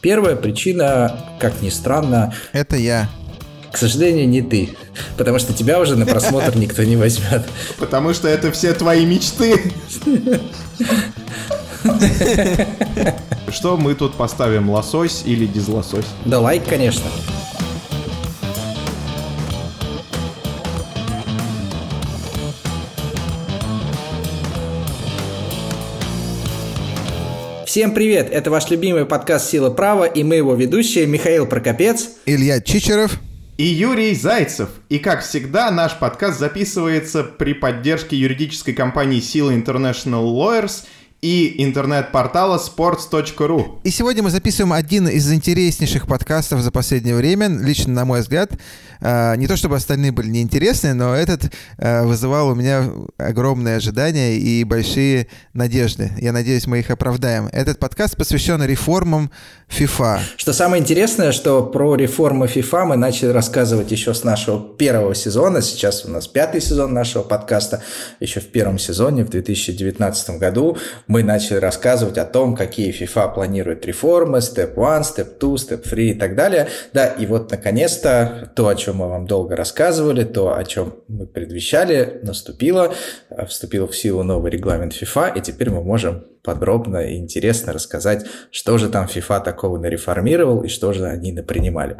Первая причина, как ни странно... Это я. К сожалению, не ты. Потому что тебя уже на просмотр никто не возьмет. Потому что это все твои мечты. Что мы тут поставим, лосось или дизлосось? Да лайк, конечно. Всем привет! Это ваш любимый подкаст «Сила права» и мы его ведущие Михаил Прокопец, Илья Чичеров и Юрий Зайцев. И как всегда, наш подкаст записывается при поддержке юридической компании «Сила International Lawyers» и интернет-портала sports.ru. И сегодня мы записываем один из интереснейших подкастов за последнее время, лично на мой взгляд. А, не то чтобы остальные были неинтересные, но этот а, вызывал у меня огромные ожидания и большие надежды. Я надеюсь, мы их оправдаем. Этот подкаст посвящен реформам FIFA. Что самое интересное, что про реформы FIFA мы начали рассказывать еще с нашего первого сезона. Сейчас у нас пятый сезон нашего подкаста. Еще в первом сезоне, в 2019 году, мы начали рассказывать о том, какие FIFA планирует реформы, Step 1, Step 2, Step 3 и так далее. Да, и вот наконец-то то, о чем мы вам долго рассказывали, то, о чем мы предвещали, наступило, э, вступил в силу новый регламент FIFA, и теперь мы можем подробно и интересно рассказать, что же там FIFA такого нареформировал и что же они напринимали.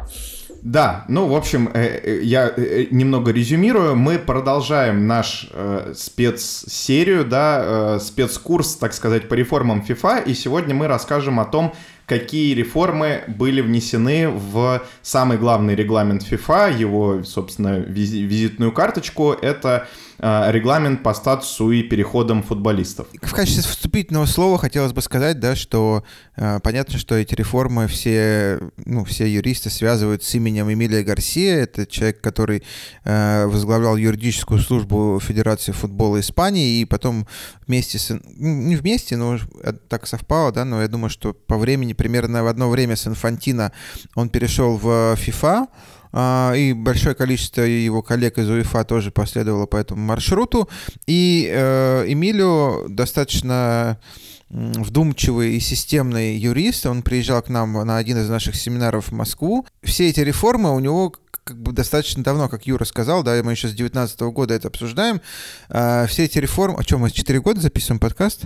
Да, ну, в общем, э, э, я немного резюмирую. Мы продолжаем наш э, спецсерию, да, э, спецкурс, так сказать, по реформам FIFA, и сегодня мы расскажем о том, какие реформы были внесены в самый главный регламент FIFA, его, собственно, визитную карточку. Это Э, регламент по статусу и переходам футболистов. В качестве вступительного слова хотелось бы сказать, да, что э, понятно, что эти реформы все, ну, все юристы связывают с именем Эмилия Гарсия. Это человек, который э, возглавлял юридическую службу Федерации футбола Испании и потом вместе с... Ну, не вместе, но так совпало, да, но я думаю, что по времени, примерно в одно время с Инфантино он перешел в FIFA, а, и большое количество его коллег из УЕФА тоже последовало по этому маршруту. И э, Эмилио достаточно вдумчивый и системный юрист. Он приезжал к нам на один из наших семинаров в Москву. Все эти реформы у него как бы достаточно давно, как Юра сказал, да, мы еще с 19 года это обсуждаем. А, все эти реформы... А что, мы 4 года записываем подкаст?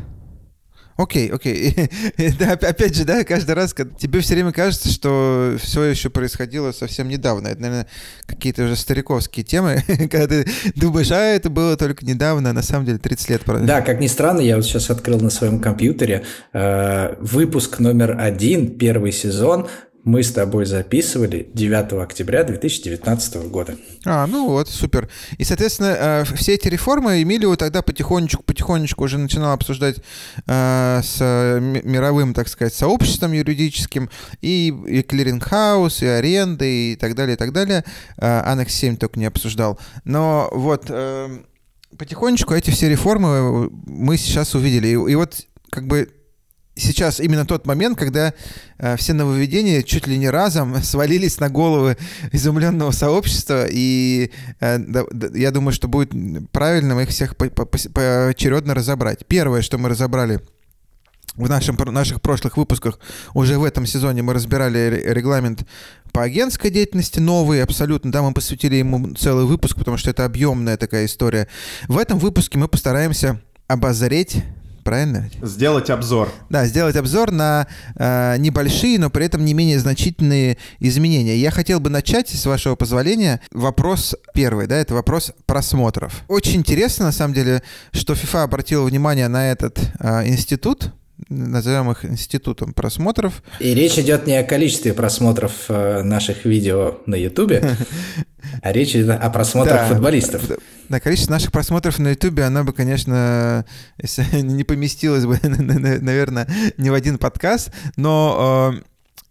Окей, окей. да, опять же, да, каждый раз, когда тебе все время кажется, что все еще происходило совсем недавно. Это, наверное, какие-то уже стариковские темы, когда ты думаешь, а это было только недавно, а на самом деле 30 лет прошло. Да, как ни странно, я вот сейчас открыл на своем компьютере э, выпуск номер один, первый сезон, мы с тобой записывали 9 октября 2019 года. А, ну вот, супер. И, соответственно, э, все эти реформы Эмилио тогда потихонечку-потихонечку уже начинал обсуждать э, с мировым, так сказать, сообществом юридическим, и, и clearing house, и аренды, и так далее, и так далее. Э, Annex 7 только не обсуждал. Но вот потихонечку эти все реформы мы сейчас увидели. И, и вот как бы сейчас именно тот момент, когда э, все нововведения чуть ли не разом свалились на головы изумленного сообщества, и э, да, да, я думаю, что будет правильно их всех по по поочередно разобрать. Первое, что мы разобрали в нашем, наших прошлых выпусках, уже в этом сезоне мы разбирали регламент по агентской деятельности новый абсолютно, да, мы посвятили ему целый выпуск, потому что это объемная такая история. В этом выпуске мы постараемся обозреть правильно? Сделать обзор. Да, сделать обзор на э, небольшие, но при этом не менее значительные изменения. Я хотел бы начать, с вашего позволения, вопрос первый, да, это вопрос просмотров. Очень интересно, на самом деле, что FIFA обратила внимание на этот э, институт, назовем их институтом просмотров. И речь идет не о количестве просмотров э, наших видео на Ютубе, а речь идет о просмотрах футболистов. Да, количество наших просмотров на Ютубе, оно бы, конечно, не поместилось бы, наверное, ни в один подкаст, но э,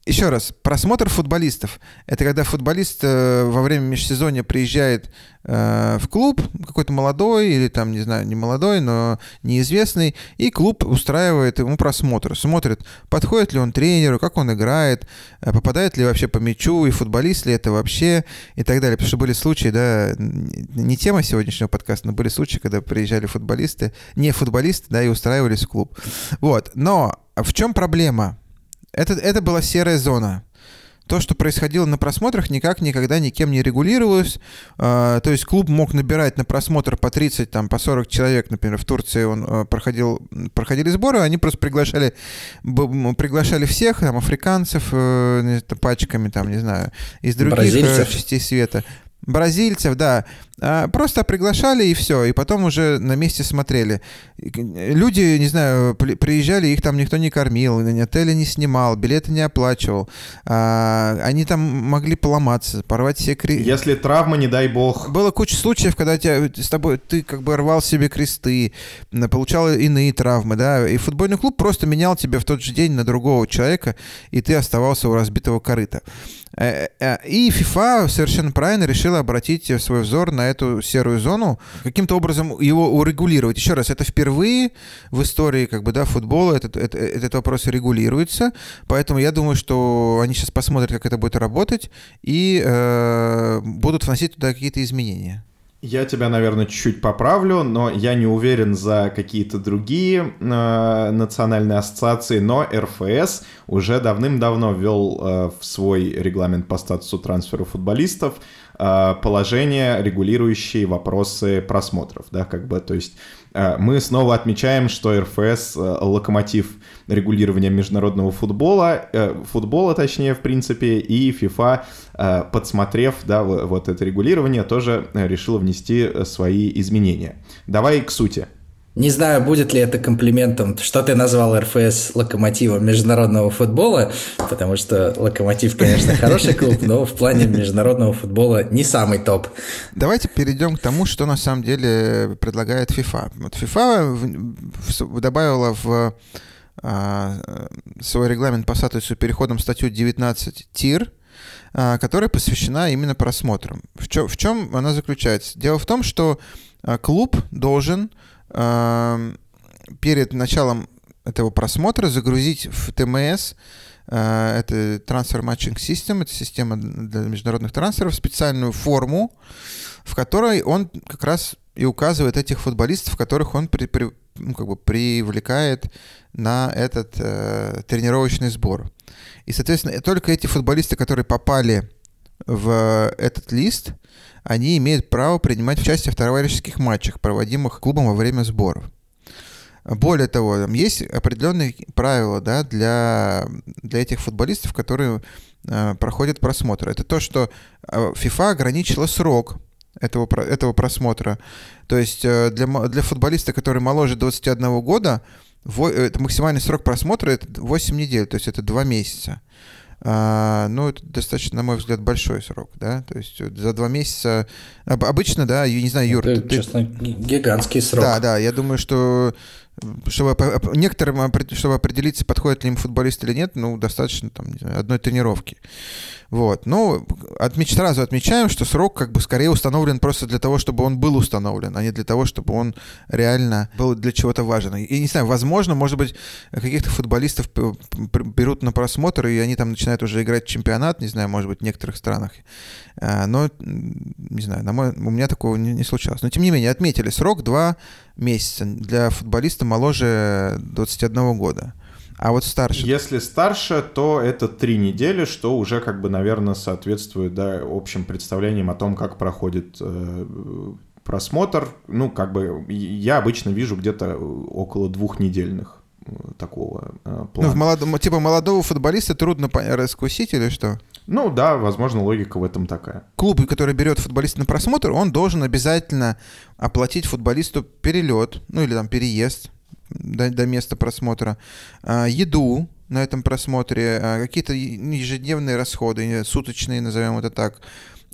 еще раз, просмотр футболистов. Это когда футболист э, во время межсезонья приезжает э, в клуб, какой-то молодой или там, не знаю, не молодой, но неизвестный, и клуб устраивает ему просмотр. Смотрит, подходит ли он тренеру, как он играет, э, попадает ли вообще по мячу, и футболист ли это вообще, и так далее. Потому что были случаи, да, не тема сегодняшнего подкаста, но были случаи, когда приезжали футболисты, не футболисты, да, и устраивались в клуб. Вот, но в чем проблема? Это, это была серая зона то, что происходило на просмотрах, никак никогда никем не регулировалось. А, то есть клуб мог набирать на просмотр по 30, там, по 40 человек, например, в Турции он а, проходил, проходили сборы, они просто приглашали, приглашали всех, там, африканцев э, пачками, там, не знаю, из других э, Бразильцев. частей света. Бразильцев, да. А, просто приглашали и все, и потом уже на месте смотрели. Люди, не знаю, приезжали, их там никто не кормил, отели не снимал, билеты не оплачивал. А, они там могли поломаться, порвать все кресты. Если травма, не дай бог. Было куча случаев, когда тебя, с тобой ты как бы рвал себе кресты, получал иные травмы, да, и футбольный клуб просто менял тебя в тот же день на другого человека, и ты оставался у разбитого корыта. Э, э, и FIFA совершенно правильно решила обратить свой взор на эту серую зону, каким-то образом его урегулировать. Еще раз, это впервые в истории как бы, да, футбола этот, этот, этот вопрос регулируется, поэтому я думаю, что они сейчас посмотрят, как это будет работать, и э, будут вносить туда какие-то изменения. Я тебя, наверное, чуть-чуть поправлю, но я не уверен за какие-то другие э, национальные ассоциации, но РФС уже давным-давно ввел э, в свой регламент по статусу трансфера футболистов э, положения, регулирующие вопросы просмотров, да, как бы, то есть э, мы снова отмечаем, что РФС э, локомотив регулирования международного футбола, э, футбола точнее, в принципе, и FIFA, э, подсмотрев, да, вот это регулирование, тоже э, решила внести свои изменения. Давай к сути. Не знаю, будет ли это комплиментом, что ты назвал РФС локомотивом международного футбола, потому что локомотив, конечно, хороший клуб, но в плане международного футбола не самый топ. Давайте перейдем к тому, что на самом деле предлагает FIFA. Вот FIFA добавила в свой регламент по статусу переходом статью 19 ТИР, а, которая посвящена именно просмотрам. В чем, в чем она заключается? Дело в том, что а, клуб должен перед началом этого просмотра загрузить в ТМС это Transfer Matching System, это система для международных трансферов, специальную форму, в которой он как раз и указывает этих футболистов, которых он при, при, ну, как бы привлекает на этот э, тренировочный сбор. И, соответственно, только эти футболисты, которые попали в этот лист, они имеют право принимать участие в товарищеских матчах, проводимых клубом во время сборов. Более того, там есть определенные правила да, для, для этих футболистов, которые э, проходят просмотр. Это то, что э, FIFA ограничила срок этого, этого просмотра. То есть э, для, для футболиста, который моложе 21 года, это максимальный срок просмотра это 8 недель, то есть это 2 месяца. А, ну, это достаточно, на мой взгляд, большой срок, да, то есть за два месяца, обычно, да, я не знаю, Юр, это, ты... честно, гигантский срок. Да, да, я думаю, что чтобы некоторым чтобы определиться, подходит ли им футболист или нет, ну, достаточно там, знаю, одной тренировки. Вот. Ну, отмеч, сразу отмечаем, что срок как бы скорее установлен просто для того, чтобы он был установлен, а не для того, чтобы он реально был для чего-то важен. И не знаю, возможно, может быть, каких-то футболистов берут на просмотр, и они там начинают уже играть в чемпионат, не знаю, может быть, в некоторых странах. А, но, не знаю, на мой, у меня такого не, не случалось. Но, тем не менее, отметили срок 2 месяца для футболиста моложе 21 года. А вот старше? Если старше, то это три недели, что уже, как бы, наверное, соответствует да, общим представлениям о том, как проходит э, просмотр. Ну, как бы, я обычно вижу где-то около двухнедельных э, такого э, плана. Ну, в молодом, типа молодого футболиста трудно раскусить или что? Ну да, возможно, логика в этом такая. Клуб, который берет футболиста на просмотр, он должен обязательно оплатить футболисту перелет, ну или там переезд до, до места просмотра, а, еду на этом просмотре, а, какие-то ежедневные расходы, суточные, назовем это так,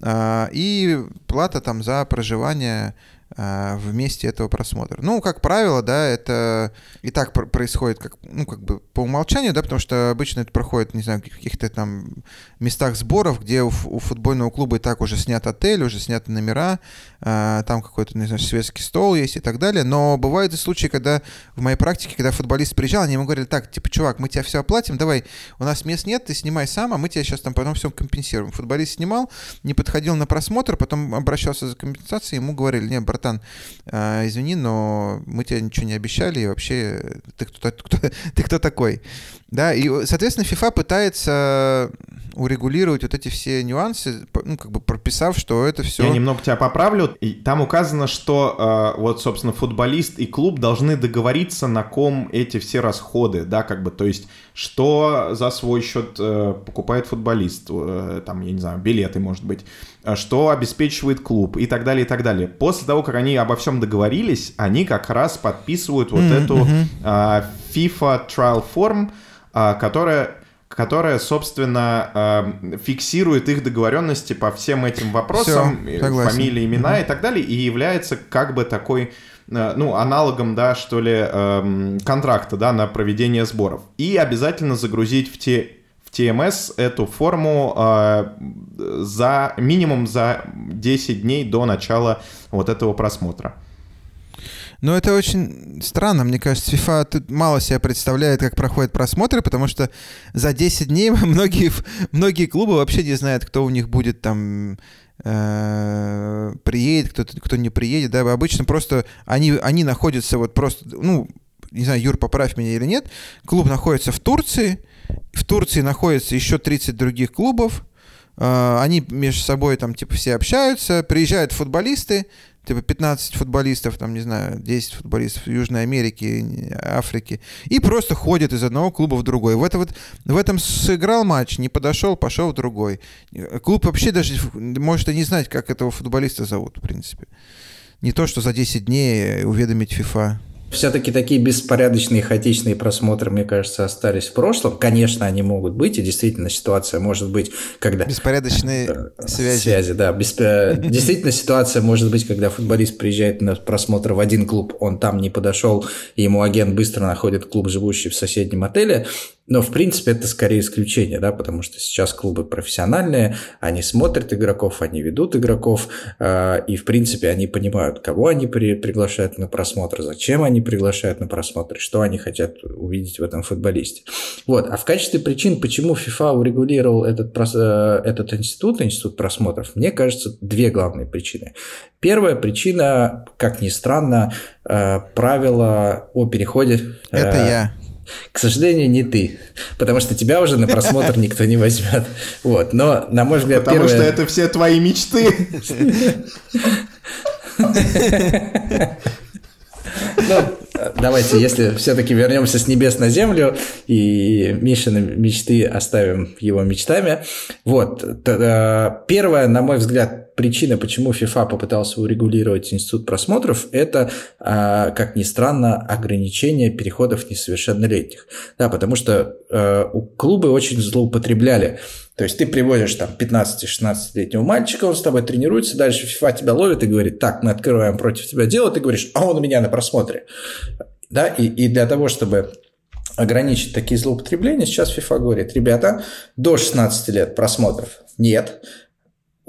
а, и плата там за проживание а, в месте этого просмотра. Ну, как правило, да, это и так происходит как, ну, как бы по умолчанию, да, потому что обычно это проходит, не знаю, в каких-то там местах сборов, где у, у футбольного клуба и так уже снят отель, уже сняты номера, а, там какой-то, не знаю, светский стол есть и так далее. Но бывают и случаи, когда в моей практике, когда футболист приезжал, они ему говорили, так, типа, чувак, мы тебя все оплатим, давай, у нас мест нет, ты снимай сам, а мы тебе сейчас там потом все компенсируем. Футболист снимал, не подходил на просмотр, потом обращался за компенсацией, ему говорили, не, брат, братан, э, извини, но мы тебе ничего не обещали, и вообще ты кто, кто, ты кто такой? Да, и, соответственно, FIFA пытается урегулировать вот эти все нюансы, ну, как бы прописав, что это все... Я немного тебя поправлю. И там указано, что э, вот, собственно, футболист и клуб должны договориться, на ком эти все расходы, да, как бы, то есть, что за свой счет э, покупает футболист, э, там, я не знаю, билеты, может быть, э, что обеспечивает клуб и так далее, и так далее. После того, как они обо всем договорились, они как раз подписывают вот mm-hmm. эту э, FIFA Trial Form, э, которая которая, собственно, э, фиксирует их договоренности по всем этим вопросам, Все, э, фамилии, имена угу. и так далее, и является как бы такой э, ну, аналогом, да, что ли, эм, контракта, да, на проведение сборов. И обязательно загрузить в те в TMS эту форму э, за минимум за 10 дней до начала вот этого просмотра. Но это очень странно, мне кажется, FIFA тут мало себя представляет, как проходят просмотры, потому что за 10 дней многие, многие клубы вообще не знают, кто у них будет там э, приедет, кто, кто не приедет, да, обычно просто они, они находятся вот просто, ну, не знаю, Юр, поправь меня или нет, клуб находится в Турции, в Турции находится еще 30 других клубов, э, они между собой там типа все общаются, приезжают футболисты, типа 15 футболистов, там, не знаю, 10 футболистов Южной Америки, Африки, и просто ходят из одного клуба в другой. В, это вот, в этом сыграл матч, не подошел, пошел в другой. Клуб вообще даже может и не знать, как этого футболиста зовут, в принципе. Не то, что за 10 дней уведомить FIFA. Все-таки такие беспорядочные, хаотичные просмотры, мне кажется, остались в прошлом. Конечно, они могут быть, и действительно ситуация может быть, когда... Беспорядочные э, связи. Связи, да. Бесп... Действительно ситуация может быть, когда футболист приезжает на просмотр в один клуб, он там не подошел, и ему агент быстро находит клуб, живущий в соседнем отеле, но, в принципе, это скорее исключение, да, потому что сейчас клубы профессиональные, они смотрят игроков, они ведут игроков, э, и, в принципе, они понимают, кого они при, приглашают на просмотр, зачем они приглашают на просмотр, что они хотят увидеть в этом футболисте. Вот. А в качестве причин, почему FIFA урегулировал этот, э, этот институт, институт просмотров, мне кажется, две главные причины. Первая причина, как ни странно, э, правило о переходе... Это э, я. К сожалению, не ты, потому что тебя уже на просмотр никто не возьмет. Вот, но, на мой взгляд, Потому первое... что это все твои мечты. Ну, давайте, если все-таки вернемся с небес на землю и Мишины мечты оставим его мечтами. Вот, э, первое, на мой взгляд, причина, почему FIFA попытался урегулировать институт просмотров, это, а, как ни странно, ограничение переходов несовершеннолетних. Да, потому что э, клубы очень злоупотребляли то есть ты приводишь там 15-16-летнего мальчика, он с тобой тренируется, дальше FIFA тебя ловит и говорит, так, мы открываем против тебя дело, ты говоришь, а он у меня на просмотре. Да, и, и для того, чтобы ограничить такие злоупотребления, сейчас FIFA говорит, ребята, до 16 лет просмотров нет,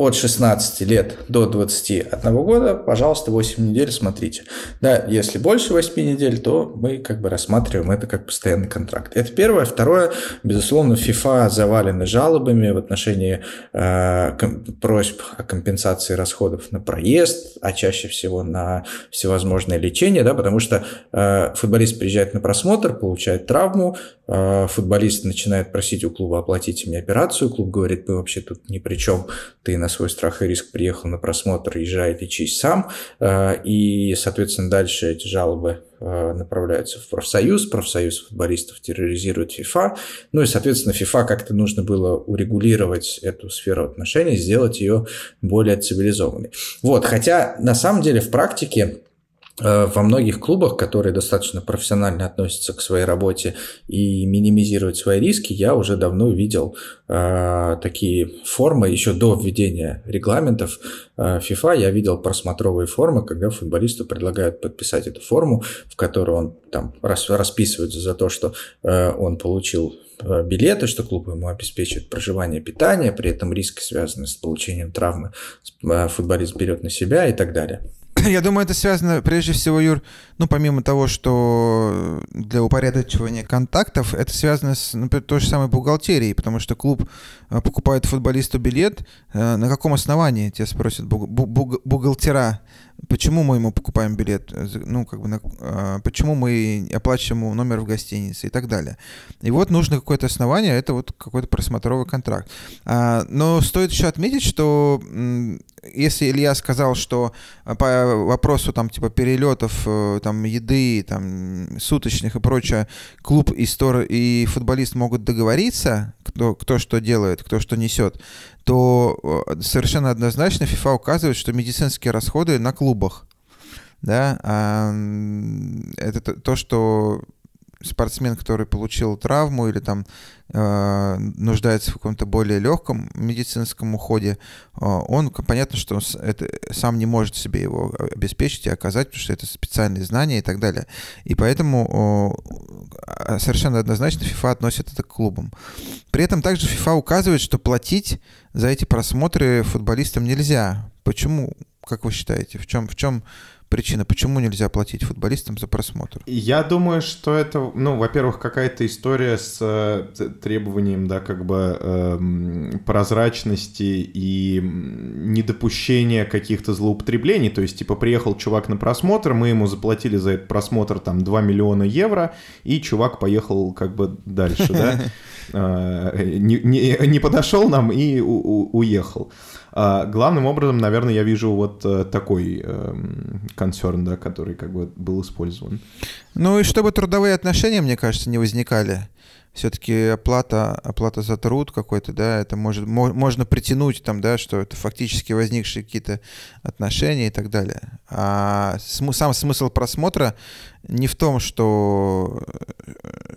от 16 лет до 21 года, пожалуйста, 8 недель смотрите. Да, если больше 8 недель, то мы как бы рассматриваем это как постоянный контракт. Это первое. Второе, безусловно, FIFA завалена жалобами в отношении э, просьб о компенсации расходов на проезд, а чаще всего на всевозможное лечение, да, потому что э, футболист приезжает на просмотр, получает травму, э, футболист начинает просить у клуба оплатить мне операцию, клуб говорит, мы вообще тут ни при чем, ты на свой страх и риск приехал на просмотр, езжай, лечись сам. Э, и, соответственно, дальше эти жалобы э, направляются в профсоюз, профсоюз футболистов терроризирует ФИФА, ну и, соответственно, ФИФА как-то нужно было урегулировать эту сферу отношений, сделать ее более цивилизованной. Вот, хотя на самом деле в практике во многих клубах, которые достаточно профессионально относятся к своей работе и минимизируют свои риски, я уже давно видел э, такие формы, еще до введения регламентов э, FIFA я видел просмотровые формы, когда футболисту предлагают подписать эту форму, в которой он там расписывается за то, что э, он получил э, билеты, что клуб ему обеспечивает проживание, питание, при этом риски, связанные с получением травмы, э, футболист берет на себя и так далее. Я думаю, это связано прежде всего, Юр, ну, помимо того, что для упорядочивания контактов, это связано с, например, той же самой бухгалтерией, потому что клуб э, покупает футболисту билет, э, на каком основании, тебя спросят бухгалтера, почему мы ему покупаем билет, ну, как бы, на, а, почему мы оплачиваем ему номер в гостинице и так далее. И вот нужно какое-то основание, это вот какой-то просмотровый контракт. А, но стоит еще отметить, что если Илья сказал, что по вопросу там типа перелетов, э, там еды, там суточных и прочее, клуб и стор и футболист могут договориться, кто, кто что делает, кто что несет, то э, совершенно однозначно FIFA указывает, что медицинские расходы на клубах. Да, это то, что спортсмен, который получил травму или там э, нуждается в каком-то более легком медицинском уходе, э, он, понятно, что он это, сам не может себе его обеспечить и оказать, потому что это специальные знания и так далее. И поэтому э, совершенно однозначно FIFA относит это к клубам. При этом также FIFA указывает, что платить за эти просмотры футболистам нельзя. Почему? Как вы считаете, в чем, в чем причина, почему нельзя платить футболистам за просмотр? Я думаю, что это, ну, во-первых, какая-то история с э, требованием, да, как бы э, прозрачности и недопущения каких-то злоупотреблений. То есть, типа, приехал чувак на просмотр, мы ему заплатили за этот просмотр там 2 миллиона евро, и чувак поехал как бы дальше, да, э, не подошел нам и уехал. А, главным образом, наверное, я вижу вот э, такой эм, концерн, да, который как бы был использован. Ну и чтобы трудовые отношения, мне кажется, не возникали. Все-таки оплата, оплата за труд какой-то, да, это может, можно притянуть там, да, что это фактически возникшие какие-то отношения и так далее. А сам смысл просмотра не в том, что,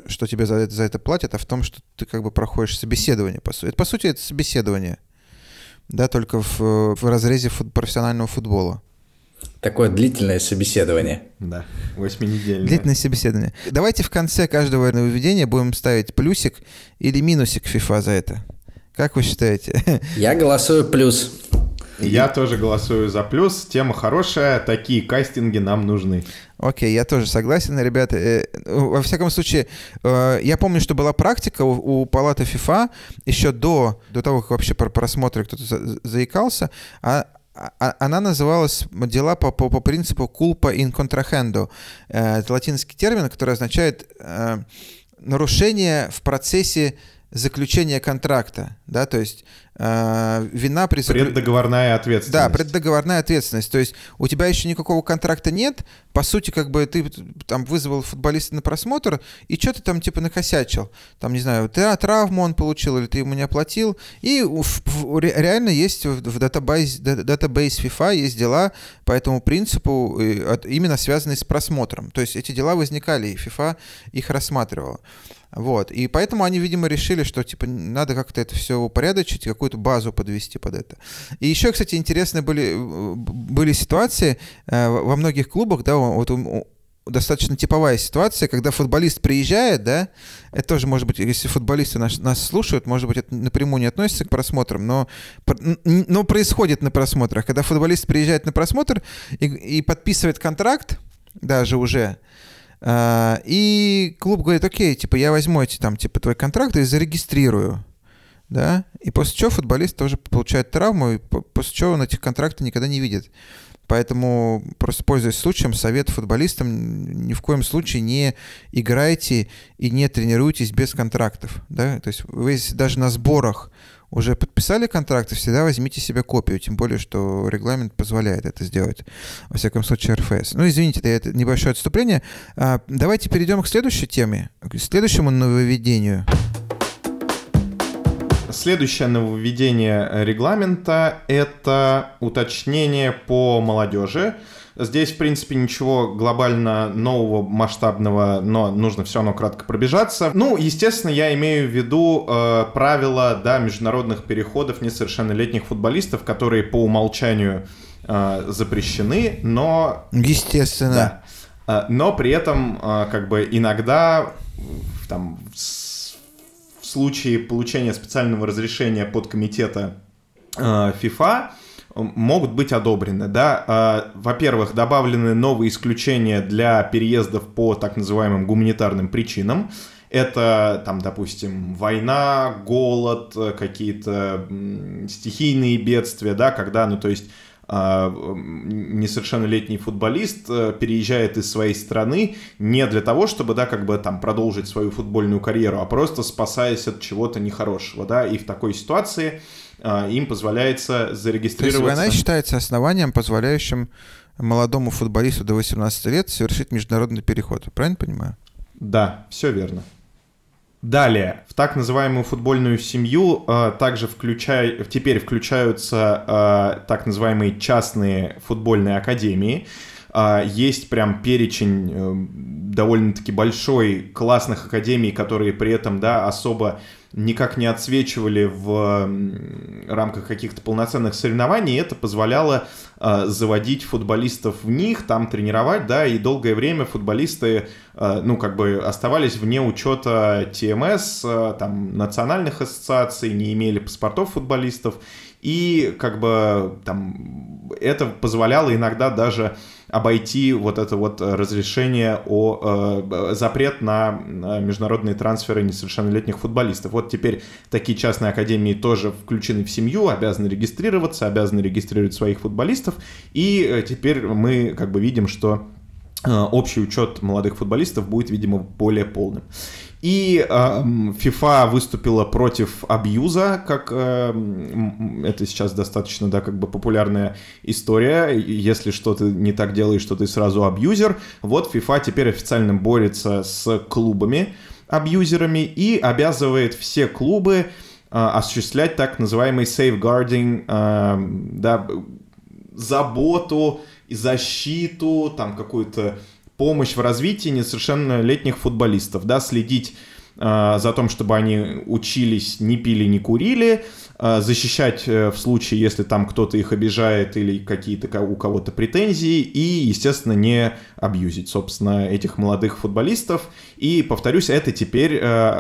что тебе за это, за это платят, а в том, что ты как бы проходишь собеседование, по сути. Это, по сути, это собеседование да, только в, в разрезе фут, профессионального футбола. Такое длительное собеседование. Да, восьминедельное. Длительное собеседование. Давайте в конце каждого нововведения будем ставить плюсик или минусик FIFA за это. Как вы считаете? Я голосую плюс. Я тоже голосую за плюс. Тема хорошая, такие кастинги нам нужны. Окей, я тоже согласен, ребята. Э, во всяком случае, э, я помню, что была практика у, палаты ФИФА еще до, до того, как вообще про просмотры кто-то заикался, а, а она называлась «Дела по, по, по принципу culpa in contrahendo». Э, это латинский термин, который означает нарушение в процессе заключения контракта, да, то есть э, вина при... Преддоговорная ответственность. Да, преддоговорная ответственность, то есть у тебя еще никакого контракта нет, по сути, как бы ты там вызвал футболиста на просмотр, и что ты там типа накосячил, там, не знаю, ты а, травму он получил, или ты ему не оплатил, и в, в, реально есть в, в database, database FIFA есть дела по этому принципу, именно связанные с просмотром, то есть эти дела возникали, и FIFA их рассматривала. Вот. И поэтому они, видимо, решили, что типа надо как-то это все упорядочить, какую-то базу подвести под это. И еще, кстати, интересные были, были ситуации э, во многих клубах, да, вот достаточно типовая ситуация, когда футболист приезжает, да, это тоже может быть, если футболисты нас, нас слушают, может быть, это напрямую не относится к просмотрам, но, но происходит на просмотрах. Когда футболист приезжает на просмотр и, и подписывает контракт, даже уже, и клуб говорит, окей, типа, я возьму эти там, типа, твой контракт и зарегистрирую. Да? И после чего футболист тоже получает травму, и после чего он этих контрактов никогда не видит. Поэтому, просто пользуясь случаем, совет футболистам ни в коем случае не играйте и не тренируйтесь без контрактов. Да? То есть вы даже на сборах уже подписали контракты, всегда возьмите себе копию, тем более, что регламент позволяет это сделать, во всяком случае, РФС. Ну, извините, это небольшое отступление. А, давайте перейдем к следующей теме, к следующему нововведению. Следующее нововведение регламента — это уточнение по молодежи. Здесь, в принципе, ничего глобально нового, масштабного, но нужно все равно кратко пробежаться. Ну, естественно, я имею в виду э, правила да, международных переходов несовершеннолетних футболистов, которые по умолчанию э, запрещены, но... Естественно. Да. Э, но при этом, э, как бы, иногда там, в случае получения специального разрешения под комитета э, FIFA могут быть одобрены. Да? А, во-первых, добавлены новые исключения для переездов по так называемым гуманитарным причинам. Это, там, допустим, война, голод, какие-то стихийные бедствия, да, когда, ну, то есть а, несовершеннолетний футболист э, переезжает из своей страны не для того, чтобы, да, как бы там продолжить свою футбольную карьеру, а просто спасаясь от чего-то нехорошего, да, и в такой ситуации а, им позволяется зарегистрироваться... То есть война считается основанием, позволяющим молодому футболисту до 18 лет совершить международный переход, правильно понимаю? Да, все верно. Далее, в так называемую футбольную семью э, также включай, теперь включаются э, так называемые частные футбольные академии. Э, есть прям перечень э, довольно-таки большой классных академий, которые при этом да, особо никак не отсвечивали в рамках каких-то полноценных соревнований, это позволяло э, заводить футболистов в них, там тренировать, да, и долгое время футболисты, э, ну, как бы оставались вне учета ТМС, э, там, национальных ассоциаций, не имели паспортов футболистов, и как бы там это позволяло иногда даже обойти вот это вот разрешение о э, запрет на международные трансферы несовершеннолетних футболистов. Вот теперь такие частные академии тоже включены в семью, обязаны регистрироваться, обязаны регистрировать своих футболистов, и э, теперь мы как бы видим, что э, общий учет молодых футболистов будет, видимо, более полным. И э, FIFA выступила против абьюза, как э, это сейчас достаточно, да, как бы популярная история. Если что ты не так делаешь, что ты сразу абьюзер. Вот FIFA теперь официально борется с клубами, абьюзерами и обязывает все клубы э, осуществлять так называемый safeguarding, э, да, заботу, защиту, там какую-то помощь в развитии несовершеннолетних футболистов, да, следить э, за том, чтобы они учились, не пили, не курили, э, защищать э, в случае, если там кто-то их обижает или какие-то у кого-то претензии, и, естественно, не абьюзить, собственно, этих молодых футболистов. И, повторюсь, это теперь э,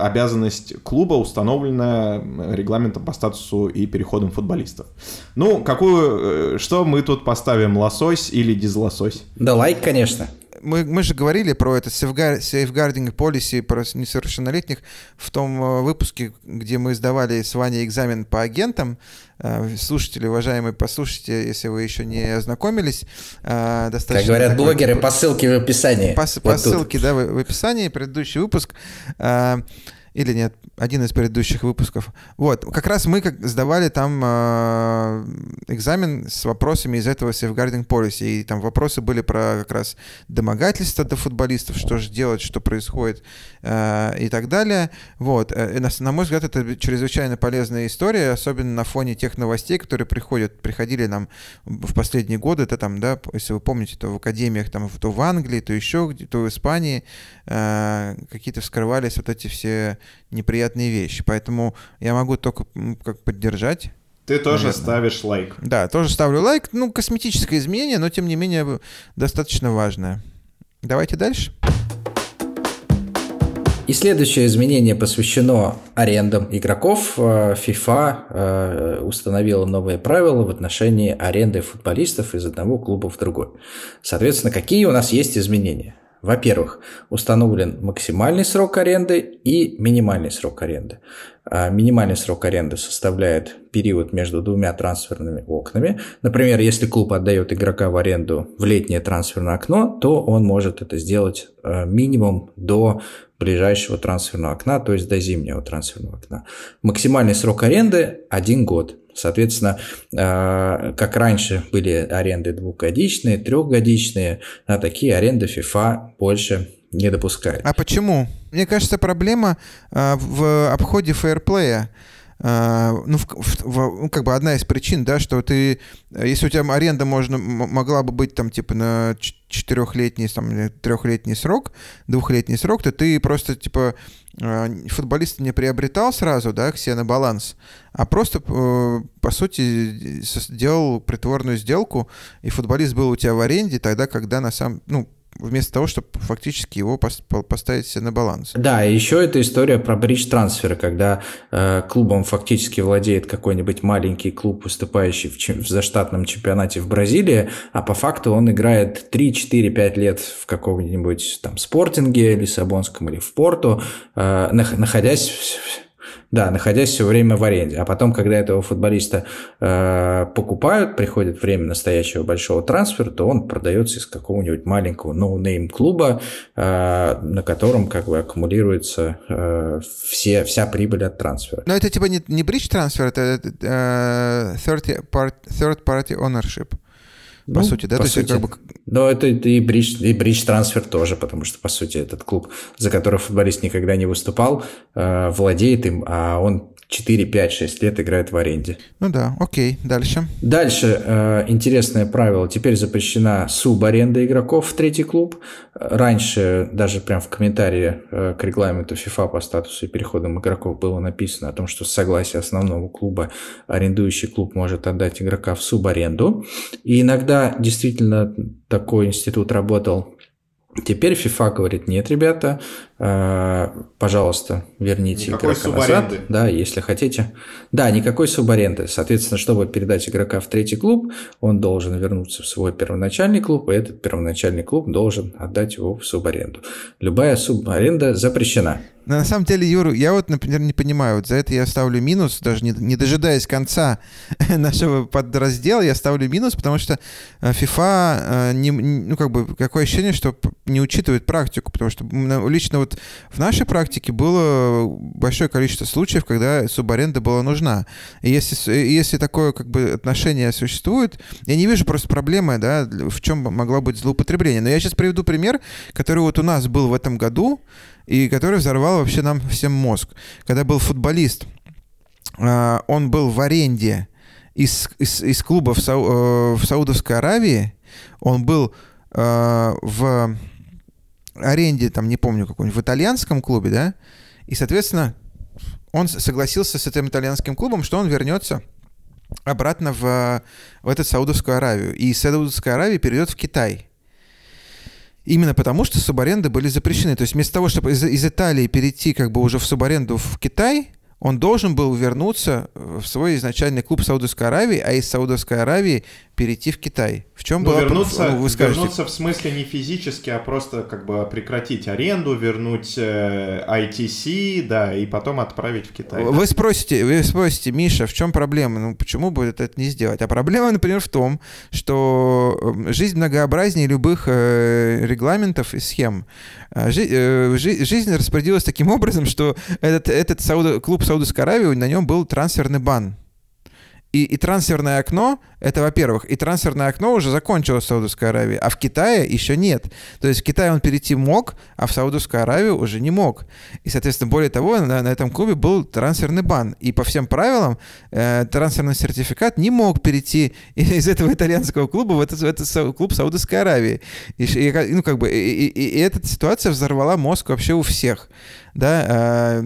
обязанность клуба, установленная регламентом по статусу и переходам футболистов. Ну, какую, э, что мы тут поставим, лосось или дизлосось? Да лайк, конечно мы, мы же говорили про это safeguarding policy про несовершеннолетних в том э, выпуске, где мы сдавали с Ваней экзамен по агентам. Э, слушатели, уважаемые, послушайте, если вы еще не ознакомились. Э, достаточно как говорят такой... блогеры, по ссылке в описании. По, вот по ссылке, да, в, в описании, предыдущий выпуск. Или нет, один из предыдущих выпусков. Вот, как раз мы как сдавали там э, экзамен с вопросами из этого safeguarding policy, и там вопросы были про как раз домогательство до футболистов, что же делать, что происходит э, и так далее. Вот, э, на, на мой взгляд, это чрезвычайно полезная история, особенно на фоне тех новостей, которые приходят, приходили нам в последние годы, это там, да, если вы помните, то в академиях, там, то в Англии, то еще то в Испании э, какие-то вскрывались вот эти все неприятные вещи. Поэтому я могу только как поддержать. Ты тоже наверное. ставишь лайк. Да, тоже ставлю лайк. Ну, косметическое изменение, но тем не менее достаточно важное. Давайте дальше. И следующее изменение посвящено арендам игроков. Э, FIFA э, установила новые правила в отношении аренды футболистов из одного клуба в другой. Соответственно, какие у нас есть изменения? Во-первых, установлен максимальный срок аренды и минимальный срок аренды. А минимальный срок аренды составляет период между двумя трансферными окнами. Например, если клуб отдает игрока в аренду в летнее трансферное окно, то он может это сделать э, минимум до ближайшего трансферного окна, то есть до зимнего трансферного окна. Максимальный срок аренды – один год. Соответственно, а, как раньше были аренды двухгодичные, трехгодичные, а такие аренды FIFA больше не допускает. А почему? Мне кажется, проблема а, в обходе фейерплея. А, ну, в, в, ну, как бы одна из причин, да, что ты, если у тебя аренда можно, могла бы быть там типа на четырехлетний, там, трехлетний срок, двухлетний срок, то ты просто типа а, футболист не приобретал сразу, да, к себе на баланс, а просто, э, по сути, сделал притворную сделку, и футболист был у тебя в аренде тогда, когда на самом, ну, вместо того, чтобы фактически его поставить на баланс. Да, и еще это история про бридж трансферы, когда э, клубом фактически владеет какой-нибудь маленький клуб, выступающий в, в заштатном чемпионате в Бразилии, а по факту он играет 3, 4, 5 лет в каком-нибудь там спортинге Лиссабонском или в Порту, э, находясь Да, находясь все время в аренде. А потом, когда этого футболиста э, покупают, приходит время настоящего большого трансфера, то он продается из какого-нибудь маленького no-name клуба, э, на котором как бы аккумулируется э, все, вся прибыль от трансфера. Но это типа не, не bridge трансфер, это э, third, part, third party ownership. По ну, сути, да? По То сути. Есть, как бы... Но это и bridge, и bridge трансфер тоже, потому что, по сути, этот клуб, за который футболист никогда не выступал, э, владеет им, а он 4, 5, 6 лет играет в аренде. Ну да, окей, дальше. Дальше э, интересное правило. Теперь запрещена субаренда игроков в третий клуб. Раньше даже прям в комментарии э, к регламенту FIFA по статусу и переходам игроков было написано о том, что с согласия основного клуба арендующий клуб может отдать игрока в субаренду. И иногда действительно такой институт работал Теперь FIFA говорит, нет, ребята, пожалуйста, верните никакой игрока назад. Да, если хотите. Да, никакой субаренды. Соответственно, чтобы передать игрока в третий клуб, он должен вернуться в свой первоначальный клуб, и этот первоначальный клуб должен отдать его в субаренду. Любая субаренда запрещена. Но на самом деле, Юру, я вот, например, не понимаю, вот за это я ставлю минус, даже не, не дожидаясь конца нашего подраздела, я ставлю минус, потому что э, FIFA, э, не, ну, как бы, какое ощущение, что не учитывает практику, потому что лично вот в нашей практике было большое количество случаев, когда субаренда была нужна. И если, если такое, как бы, отношение существует, я не вижу просто проблемы, да, в чем могло быть злоупотребление. Но я сейчас приведу пример, который вот у нас был в этом году, и который взорвал вообще нам всем мозг. Когда был футболист, а, он был в аренде из, из, из клуба в, Сау, э, в Саудовской Аравии, он был а, в аренде, там, не помню, какой-нибудь, в итальянском клубе, да, и, соответственно, он согласился с этим итальянским клубом, что он вернется обратно в, в эту Саудовскую Аравию. И из Саудовской Аравии перейдет в Китай. Именно потому, что субаренды были запрещены. То есть вместо того, чтобы из, из Италии перейти как бы уже в субаренду в Китай, он должен был вернуться в свой изначальный клуб Саудовской Аравии, а из Саудовской Аравии перейти в Китай. В чем ну, было... Вернуться, ну, вы скажете... вернуться в смысле не физически, а просто как бы прекратить аренду, вернуть э, ITC, да, и потом отправить в Китай. Вы спросите, вы спросите, Миша, в чем проблема? Ну, почему бы это не сделать? А проблема, например, в том, что эм, жизнь многообразнее любых э, регламентов и схем. А, жи, э, жи, жизнь распорядилась таким образом, что этот, этот Сауд, клуб Саудовской Аравии, на нем был трансферный бан. И, и трансферное окно, это во-первых, и трансферное окно уже закончилось в Саудовской Аравии, а в Китае еще нет. То есть в Китай он перейти мог, а в Саудовскую Аравию уже не мог. И, соответственно, более того, на, на этом клубе был трансферный бан. И по всем правилам э, трансферный сертификат не мог перейти из этого итальянского клуба в этот, в этот клуб Саудовской Аравии. И, и, ну, как бы, и, и, и эта ситуация взорвала мозг вообще у всех да, а,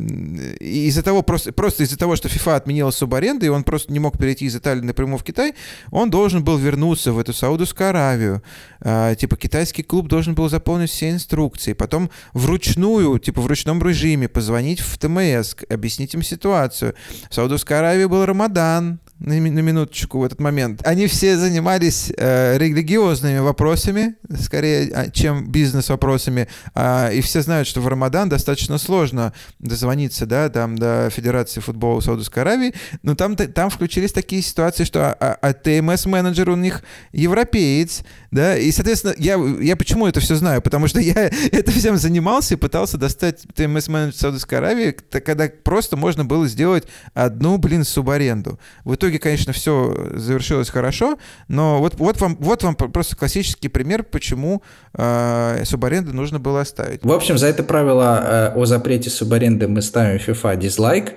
из-за того, просто, просто из-за того, что FIFA отменила субаренды, и он просто не мог перейти из Италии напрямую в Китай, он должен был вернуться в эту Саудовскую Аравию, а, типа китайский клуб должен был заполнить все инструкции, потом вручную, типа в ручном режиме позвонить в ТМС, объяснить им ситуацию. В Саудовской Аравии был Рамадан, на, на минуточку в этот момент. Они все занимались э, религиозными вопросами, скорее, а, чем бизнес-вопросами. А, и все знают, что в Рамадан достаточно сложно дозвониться да, там, до Федерации футбола Саудовской Аравии. Но там, там включились такие ситуации, что а, а, а ТМС-менеджер у них европеец. Да, и, соответственно, я, я почему это все знаю? Потому что я это всем занимался и пытался достать ТМС-менеджер Саудовской Аравии, когда просто можно было сделать одну, блин, субаренду. В итоге итоге, конечно, все завершилось хорошо, но вот, вот, вам, вот вам просто классический пример, почему э, субаренды нужно было оставить. В общем, за это правило э, о запрете субаренды мы ставим FIFA дизлайк,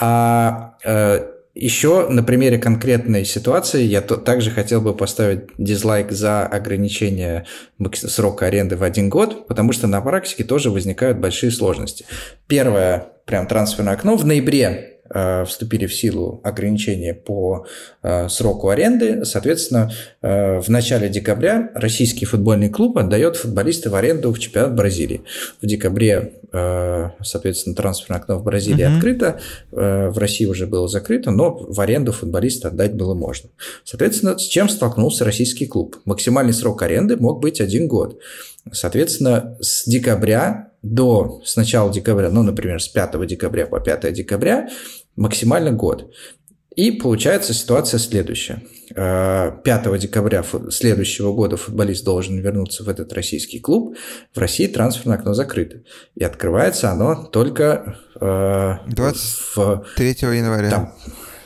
а э, еще на примере конкретной ситуации я то, также хотел бы поставить дизлайк за ограничение срока аренды в один год, потому что на практике тоже возникают большие сложности. Первое, прям трансферное окно в ноябре вступили в силу ограничения по э, сроку аренды, соответственно, э, в начале декабря российский футбольный клуб отдает футболиста в аренду в чемпионат Бразилии. В декабре, э, соответственно, трансферное окно в Бразилии угу. открыто, э, в России уже было закрыто, но в аренду футболиста отдать было можно. Соответственно, с чем столкнулся российский клуб? Максимальный срок аренды мог быть один год. Соответственно, с декабря до, с начала декабря, ну, например, с 5 декабря по 5 декабря, максимально год. И получается ситуация следующая. 5 э, декабря следующего года футболист должен вернуться в этот российский клуб. В России трансферное окно закрыто. И открывается оно только... 23 в, января. Там,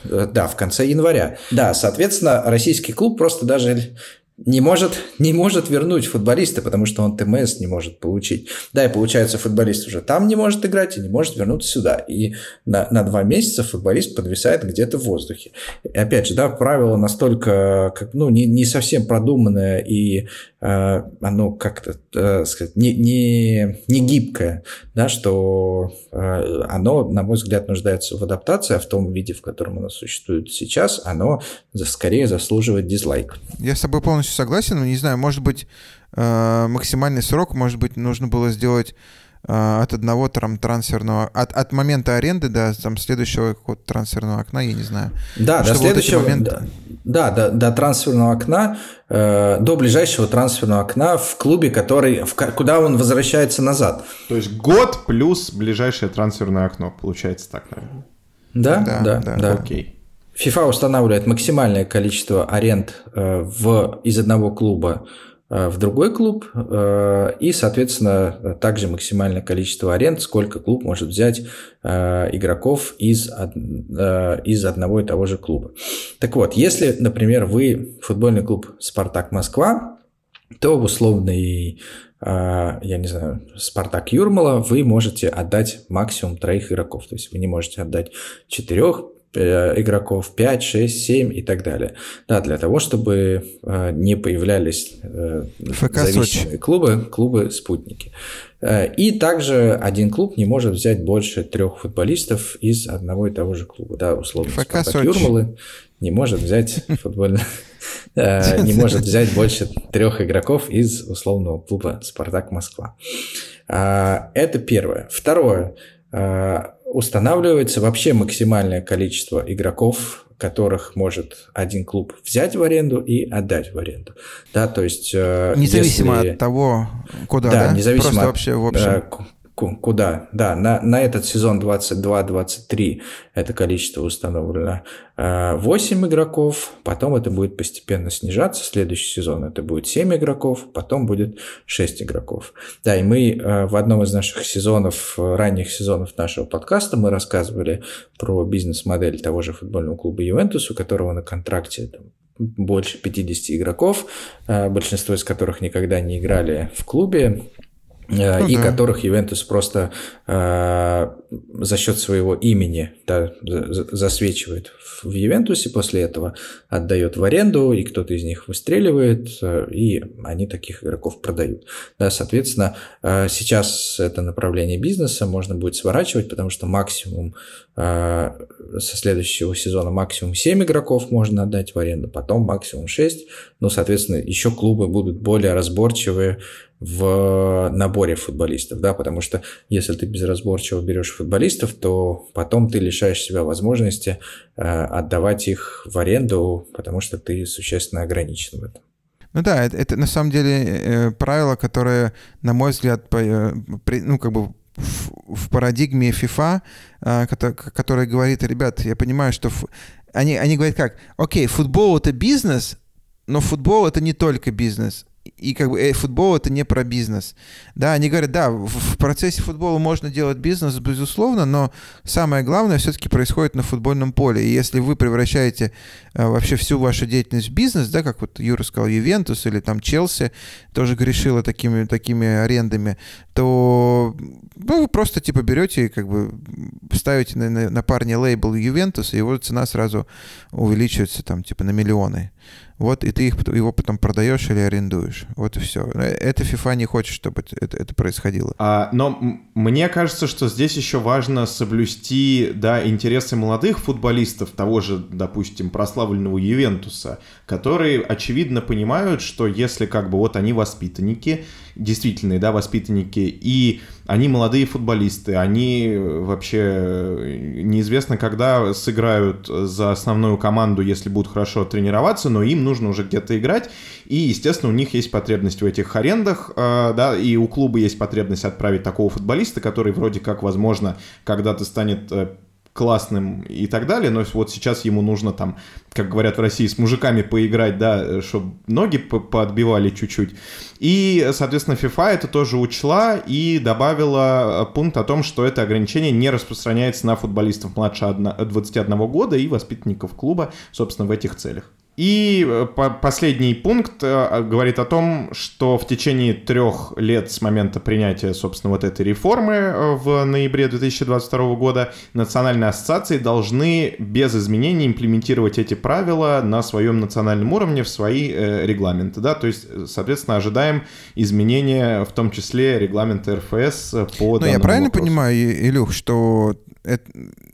э, да, в конце января. Да, соответственно, российский клуб просто даже не может, не может вернуть футболиста, потому что он ТМС не может получить. Да, и получается, футболист уже там не может играть и не может вернуться сюда. И на, на два месяца футболист подвисает где-то в воздухе. И опять же, да, правило настолько, как, ну, не, не совсем продуманное и э, оно как-то, э, сказать, не, не, не гибкое, да, что э, оно, на мой взгляд, нуждается в адаптации, а в том виде, в котором оно существует сейчас, оно скорее заслуживает дизлайк. Я с тобой полностью полностью согласен, но не знаю, может быть, э, максимальный срок, может быть, нужно было сделать э, от одного там трансферного, от, от момента аренды до там следующего вот, трансферного окна, я не знаю. Да, до следующего, вот момент... да, да, до, до трансферного окна, э, до ближайшего трансферного окна в клубе, который, в, куда он возвращается назад. То есть год плюс ближайшее трансферное окно, получается так, наверное. Да, да, да. да, да. Окей. FIFA устанавливает максимальное количество аренд э, в, из одного клуба э, в другой клуб, э, и, соответственно, также максимальное количество аренд, сколько клуб может взять игроков из, из одного и того же клуба. Так вот, если, например, вы футбольный клуб «Спартак Москва», то в условный я не знаю, Спартак Юрмала, вы можете отдать максимум троих игроков. То есть вы не можете отдать четырех, игроков 5, 6, 7 и так далее. Да, для того, чтобы э, не появлялись э, зависимые клубы, клубы-спутники. И также один клуб не может взять больше трех футболистов из одного и того же клуба. Да, условно, ФК Спартак Юрмалы не может взять футбольно не может взять больше трех игроков из условного клуба Спартак Москва. Это первое. Второе устанавливается вообще максимальное количество игроков, которых может один клуб взять в аренду и отдать в аренду. Да, то есть... Э, независимо если... от того, куда, да? да? независимо Просто от, вообще в общем. Куда. Да, на, на этот сезон 22-23 это количество установлено 8 э, игроков, потом это будет постепенно снижаться, следующий сезон это будет 7 игроков, потом будет 6 игроков. Да, и мы э, в одном из наших сезонов, ранних сезонов нашего подкаста, мы рассказывали про бизнес-модель того же футбольного клуба Ювентус, у которого на контракте там, больше 50 игроков, э, большинство из которых никогда не играли в клубе, ну, и да. которых Ювентус просто э, за счет своего имени да, засвечивает в Ювентусе, после этого отдает в аренду, и кто-то из них выстреливает, э, и они таких игроков продают. Да, соответственно, э, сейчас это направление бизнеса можно будет сворачивать, потому что максимум э, со следующего сезона максимум 7 игроков можно отдать в аренду, потом максимум 6. Ну, соответственно, еще клубы будут более разборчивые в наборе футболистов, да, потому что если ты безразборчиво берешь футболистов, то потом ты лишаешь себя возможности э, отдавать их в аренду, потому что ты существенно ограничен в этом. Ну да, это, это на самом деле э, правило, которое, на мой взгляд, по, э, при, ну как бы в, парадигме FIFA, э, который, говорит, ребят, я понимаю, что они, они говорят как, окей, футбол это бизнес, но футбол это не только бизнес и как бы э, футбол это не про бизнес. Да, они говорят, да, в, в процессе футбола можно делать бизнес, безусловно, но самое главное все-таки происходит на футбольном поле. И если вы превращаете э, вообще всю вашу деятельность в бизнес, да, как вот Юра сказал, Ювентус или там Челси тоже грешила такими, такими арендами, то ну, вы просто типа берете и как бы ставите на, на, на парня лейбл Ювентус, и его цена сразу увеличивается там типа на миллионы. Вот, и ты их, его потом продаешь или арендуешь. Вот и все. Это FIFA не хочет, чтобы это, это происходило. А, но мне кажется, что здесь еще важно соблюсти, да, интересы молодых футболистов, того же, допустим, прославленного Ювентуса, которые, очевидно, понимают, что если как бы вот они воспитанники, действительные, да, воспитанники, и они молодые футболисты, они вообще неизвестно, когда сыграют за основную команду, если будут хорошо тренироваться, но им нужно уже где-то играть, и, естественно, у них есть потребность в этих арендах, э, да, и у клуба есть потребность отправить такого футболиста, который вроде как, возможно, когда-то станет э, классным и так далее, но вот сейчас ему нужно там, как говорят в России, с мужиками поиграть, да, чтобы ноги подбивали чуть-чуть. И, соответственно, FIFA это тоже учла и добавила э, пункт о том, что это ограничение не распространяется на футболистов младше 21 года и воспитанников клуба, собственно, в этих целях. И э, последний пункт э, говорит о том, что в течение трех лет с момента принятия, собственно, вот этой реформы э, в ноябре 2022 года национальные ассоциации должны без изменений имплементировать эти правила на своем национальном уровне в свои регламенты. Да? То есть, соответственно, ожидаем изменения, в том числе регламента РФС по Ну, я правильно вопросу. понимаю, Илюх, что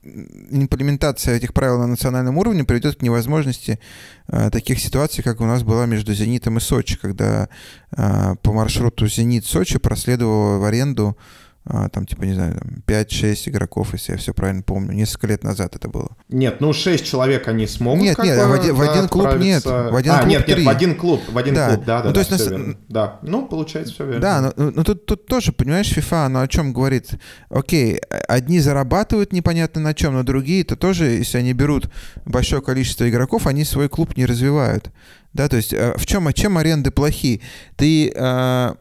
имплементация этих правил на национальном уровне приведет к невозможности э, таких ситуаций, как у нас была между «Зенитом» и «Сочи», когда э, по маршруту «Зенит-Сочи» проследовала в аренду там, типа, не знаю, 5-6 игроков, если я все правильно помню. Несколько лет назад это было. Нет, ну 6 человек они смогут. Нет, нет, в, один, в один клуб нет. В один а, клуб нет, 3. нет, в один клуб, в один да. клуб, да, да, ну, да, то есть нас... да. Ну, получается, все верно. Да, но, но ну, тут, тут тоже, понимаешь, FIFA, оно о чем говорит? Окей, одни зарабатывают непонятно на чем, но другие-то тоже, если они берут большое количество игроков, они свой клуб не развивают. Да, то есть э, в чем, чем аренды плохи? Ты э,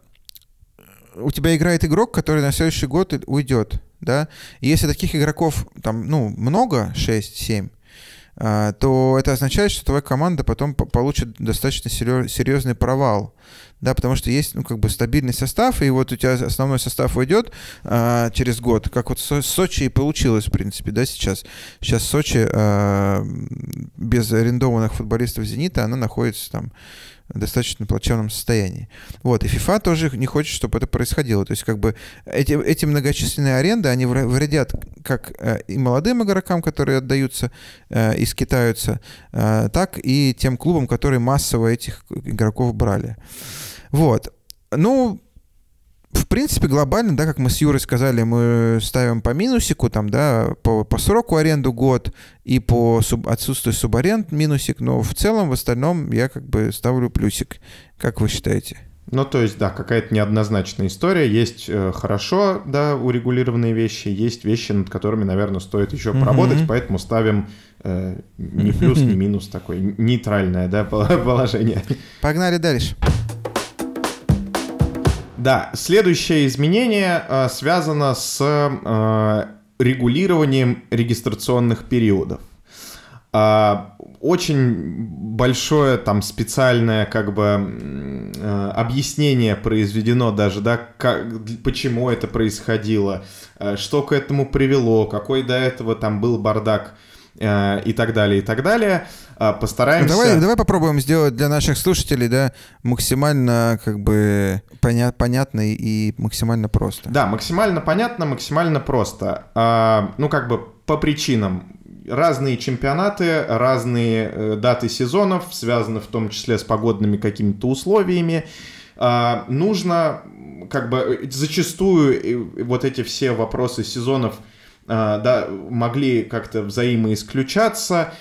у тебя играет игрок, который на следующий год уйдет, да, и если таких игроков там, ну, много, 6-7, а, то это означает, что твоя команда потом получит достаточно серьезный провал, да, потому что есть, ну, как бы стабильный состав, и вот у тебя основной состав уйдет а, через год, как вот с Сочи и получилось, в принципе, да, сейчас. Сейчас Сочи а, без арендованных футболистов «Зенита», она находится там достаточно плачевном состоянии. Вот, и FIFA тоже не хочет, чтобы это происходило. То есть, как бы, эти, эти многочисленные аренды, они вредят как э, и молодым игрокам, которые отдаются э, и скитаются, э, так и тем клубам, которые массово этих игроков брали. Вот. Ну, в принципе, глобально, да, как мы с Юрой сказали, мы ставим по минусику, там, да, по, по сроку аренду год и по суб, отсутствию субаренд минусик, но в целом, в остальном я как бы ставлю плюсик. Как вы считаете? Ну, то есть, да, какая-то неоднозначная история. Есть э, хорошо, да, урегулированные вещи, есть вещи, над которыми, наверное, стоит еще mm-hmm. поработать, поэтому ставим э, ни плюс, ни минус такое нейтральное, да, положение. Погнали дальше. Да, следующее изменение э, связано с э, регулированием регистрационных периодов. Э, очень большое там специальное как бы э, объяснение произведено даже, да, как, почему это происходило, э, что к этому привело, какой до этого там был бардак э, и так далее, и так далее. А, постараемся... Давай, давай попробуем сделать для наших слушателей, да, максимально как бы поня- понятно и максимально просто. Да, максимально понятно, максимально просто. А, ну, как бы по причинам. Разные чемпионаты, разные э, даты сезонов, связаны в том числе с погодными какими-то условиями. А, нужно, как бы, зачастую вот эти все вопросы сезонов а, да, могли как-то взаимоисключаться. А,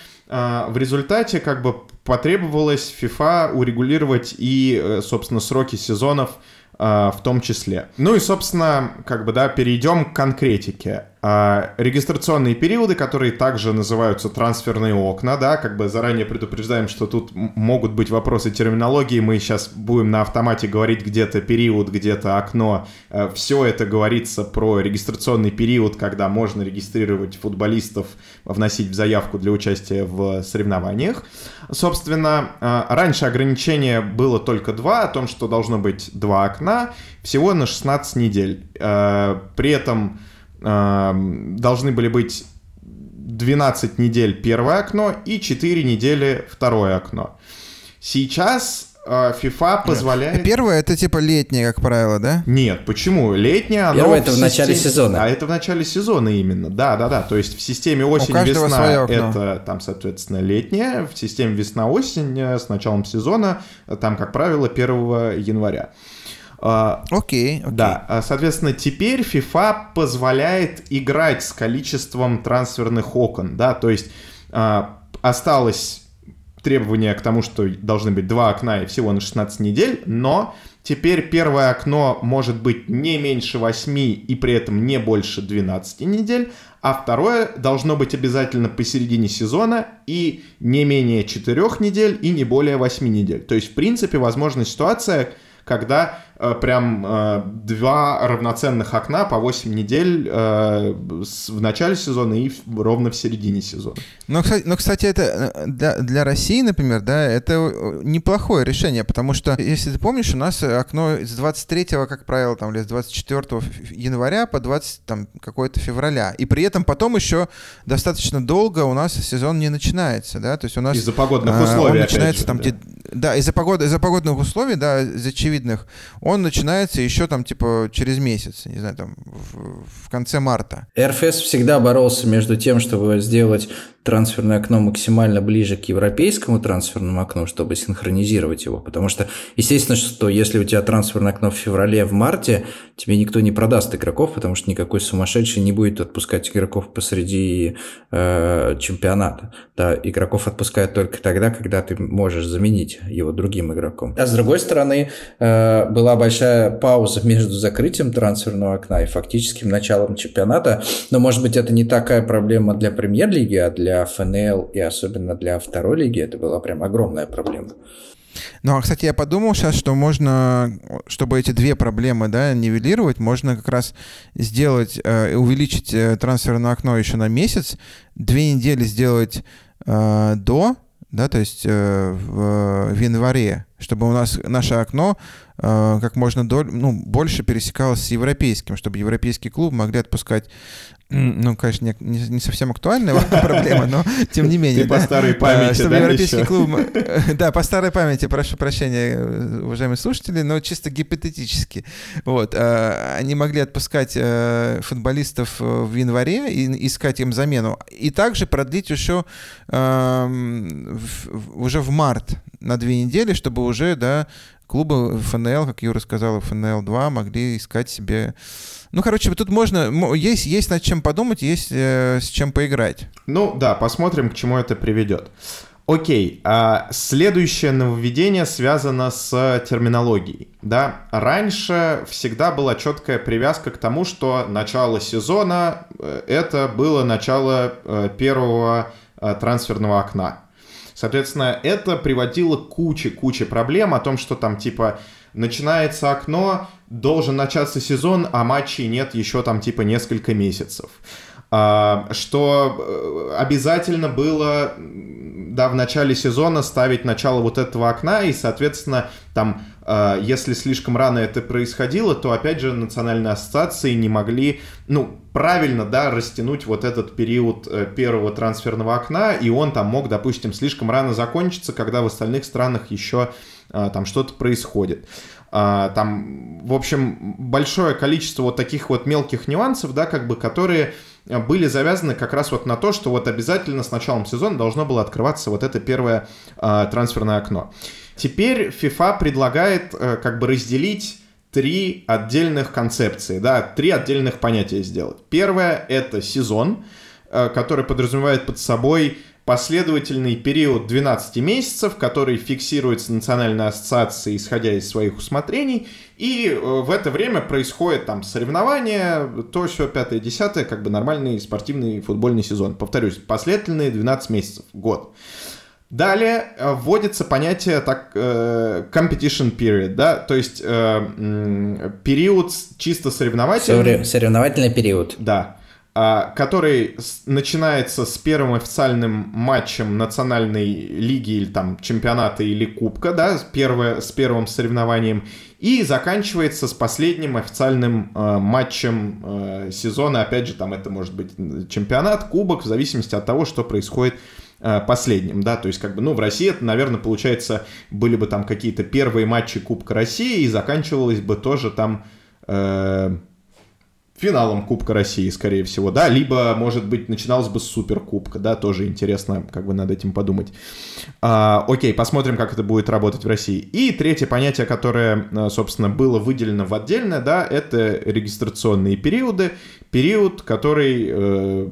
в результате как бы потребовалось FIFA урегулировать и, э, собственно, сроки сезонов а, в том числе. Ну и, собственно, как бы, да, перейдем к конкретике. А, регистрационные периоды, которые также называются трансферные окна, да, как бы заранее предупреждаем, что тут могут быть вопросы терминологии, мы сейчас будем на автомате говорить где-то период, где-то окно. Э, Все это говорится про регистрационный период, когда можно регистрировать футболистов, вносить в заявку для участия в соревнованиях. Собственно, э, раньше ограничение было только два, о том, что должно быть два окна, всего на 16 недель. Э, при этом должны были быть 12 недель первое окно и 4 недели второе окно. Сейчас э, FIFA позволяет... Первое это типа летнее, как правило, да? Нет, почему? Летнее, оно Первое это в, в начале сезона. А это в начале сезона именно, да, да, да. То есть в системе осень-весна это там, соответственно, летнее, в системе весна-осень э, с началом сезона там, как правило, 1 января. А, окей, okay, okay. Да, а, соответственно, теперь FIFA позволяет играть с количеством трансферных окон, да, то есть а, осталось требование к тому, что должны быть два окна и всего на 16 недель, но теперь первое окно может быть не меньше 8 и при этом не больше 12 недель, а второе должно быть обязательно посередине сезона и не менее 4 недель и не более 8 недель. То есть, в принципе, возможна ситуация, когда прям э, два равноценных окна по 8 недель э, в начале сезона и ровно в середине сезона. Но, кстати, но, кстати это для, для России, например, да, это неплохое решение, потому что, если ты помнишь, у нас окно с 23, как правило, там, или с 24 января по 20 там, какое-то февраля. И при этом потом еще достаточно долго у нас сезон не начинается, да, то есть у нас... Из-за погодных условий, он начинается же, там, да. где, да, из-за погоды, из-за погодных условий, да, из очевидных, он начинается еще там типа через месяц, не знаю, там в, в конце марта. РФС всегда боролся между тем, чтобы сделать трансферное окно максимально ближе к европейскому трансферному окну, чтобы синхронизировать его. Потому что, естественно, что если у тебя трансферное окно в феврале, в марте, тебе никто не продаст игроков, потому что никакой сумасшедший не будет отпускать игроков посреди э, чемпионата. Да, игроков отпускают только тогда, когда ты можешь заменить его другим игроком. А с другой стороны, э, была большая пауза между закрытием трансферного окна и фактическим началом чемпионата. Но, может быть, это не такая проблема для премьер-лиги, а для для ФНЛ и особенно для второй лиги это была прям огромная проблема. Ну, а, кстати, я подумал сейчас, что можно, чтобы эти две проблемы, да, нивелировать, можно как раз сделать, э, увеличить э, трансферное окно еще на месяц, две недели сделать э, до, да, то есть э, в, в январе, чтобы у нас наше окно э, как можно доль, ну, больше пересекалось с европейским, чтобы европейские клубы могли отпускать ну, конечно, не, не, не совсем актуальная проблема, но тем не менее. Ты да, по старой памяти, чтобы да, европейский еще? клуб... Да, по старой памяти, прошу прощения, уважаемые слушатели, но чисто гипотетически. Вот. Они могли отпускать э, футболистов э, в январе и искать им замену. И также продлить еще уже в март на две недели, чтобы уже, да, клубы ФНЛ, как Юра сказал, ФНЛ-2 могли искать себе ну, короче, тут можно, есть, есть над чем подумать, есть э, с чем поиграть. Ну, да, посмотрим, к чему это приведет. Окей, а следующее нововведение связано с терминологией. Да, раньше всегда была четкая привязка к тому, что начало сезона э, это было начало э, первого э, трансферного окна. Соответственно, это приводило к куче-куче проблем о том, что там типа начинается окно, должен начаться сезон, а матчей нет еще там типа несколько месяцев. А, что э, обязательно было, да, в начале сезона ставить начало вот этого окна, и, соответственно, там, а, если слишком рано это происходило, то, опять же, национальные ассоциации не могли, ну, правильно, да, растянуть вот этот период э, первого трансферного окна, и он там мог, допустим, слишком рано закончиться, когда в остальных странах еще там что-то происходит. А, там, в общем, большое количество вот таких вот мелких нюансов, да, как бы, которые а, были завязаны как раз вот на то, что вот обязательно с началом сезона должно было открываться вот это первое э, трансферное окно. Теперь FIFA предлагает э, как бы разделить три отдельных концепции, да, три отдельных понятия сделать. Первое — это сезон, э, который подразумевает под собой последовательный период 12 месяцев, который фиксируется Национальной ассоциацией, исходя из своих усмотрений, и э, в это время происходит там соревнования, то все пятое, десятое, как бы нормальный спортивный футбольный сезон. Повторюсь, последовательные 12 месяцев, год. Далее э, вводится понятие так э, competition period, да, то есть э, период чисто соревновательный. Соревновательный период. Да. А, который начинается с первым официальным матчем национальной лиги или там чемпионата или кубка, да, первое, с первым соревнованием, и заканчивается с последним официальным э, матчем э, сезона. Опять же, там это может быть чемпионат, кубок, в зависимости от того, что происходит э, последним, да, то есть как бы, ну, в России это, наверное, получается, были бы там какие-то первые матчи Кубка России и заканчивалось бы тоже там... Э, финалом Кубка России, скорее всего, да, либо, может быть, начиналось бы с Суперкубка, да, тоже интересно, как бы над этим подумать. А, окей, посмотрим, как это будет работать в России. И третье понятие, которое, э, собственно, было выделено в отдельное, да, это регистрационные периоды, период, который э,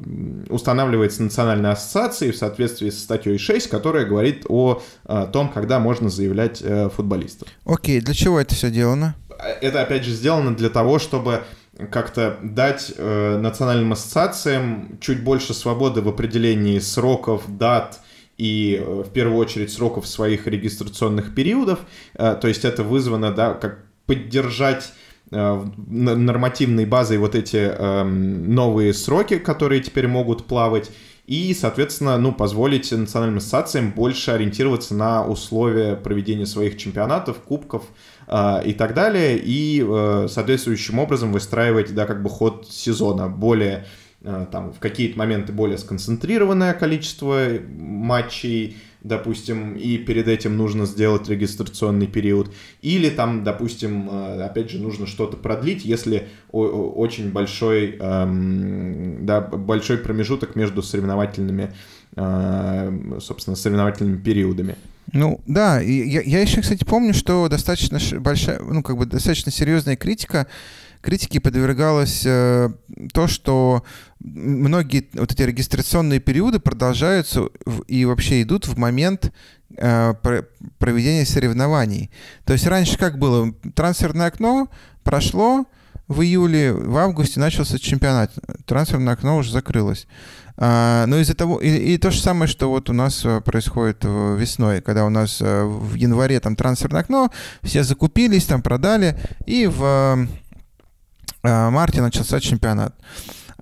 устанавливается Национальной ассоциацией в соответствии с статьей 6, которая говорит о, о том, когда можно заявлять э, футболистов. Окей, для чего это все сделано? Это, опять же, сделано для того, чтобы как-то дать э, национальным ассоциациям чуть больше свободы в определении сроков, дат и э, в первую очередь сроков своих регистрационных периодов. Э, то есть это вызвано, да, как поддержать э, нормативной базой вот эти э, новые сроки, которые теперь могут плавать, и, соответственно, ну, позволить национальным ассоциациям больше ориентироваться на условия проведения своих чемпионатов, кубков, и так далее, и э, соответствующим образом выстраивать, да, как бы ход сезона более э, там в какие-то моменты более сконцентрированное количество матчей, допустим, и перед этим нужно сделать регистрационный период, или там, допустим, э, опять же, нужно что-то продлить, если очень большой, эм, да, большой промежуток между соревновательными, собственно, соревновательными периодами. Ну, да, я, я еще, кстати, помню, что достаточно большая, ну, как бы достаточно серьезная критика, критике подвергалось э, то, что многие вот эти регистрационные периоды продолжаются в, и вообще идут в момент э, проведения соревнований. То есть раньше как было? Трансферное окно прошло, в июле, в августе начался чемпионат. Трансферное окно уже закрылось. А, но из-за того, и, и то же самое, что вот у нас э, происходит весной, когда у нас э, в январе там трансферное окно, все закупились, там продали, и в э, марте начался чемпионат.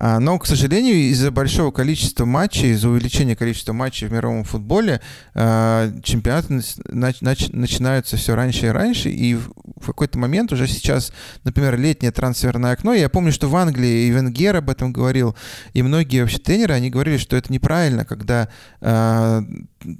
А, но, к сожалению, из-за большого количества матчей, из-за увеличения количества матчей в мировом футболе, а, чемпионаты начинаются все раньше и раньше, и в какой-то момент уже сейчас, например, летнее трансферное окно, я помню, что в Англии и Венгер об этом говорил, и многие вообще тренеры, они говорили, что это неправильно, когда а,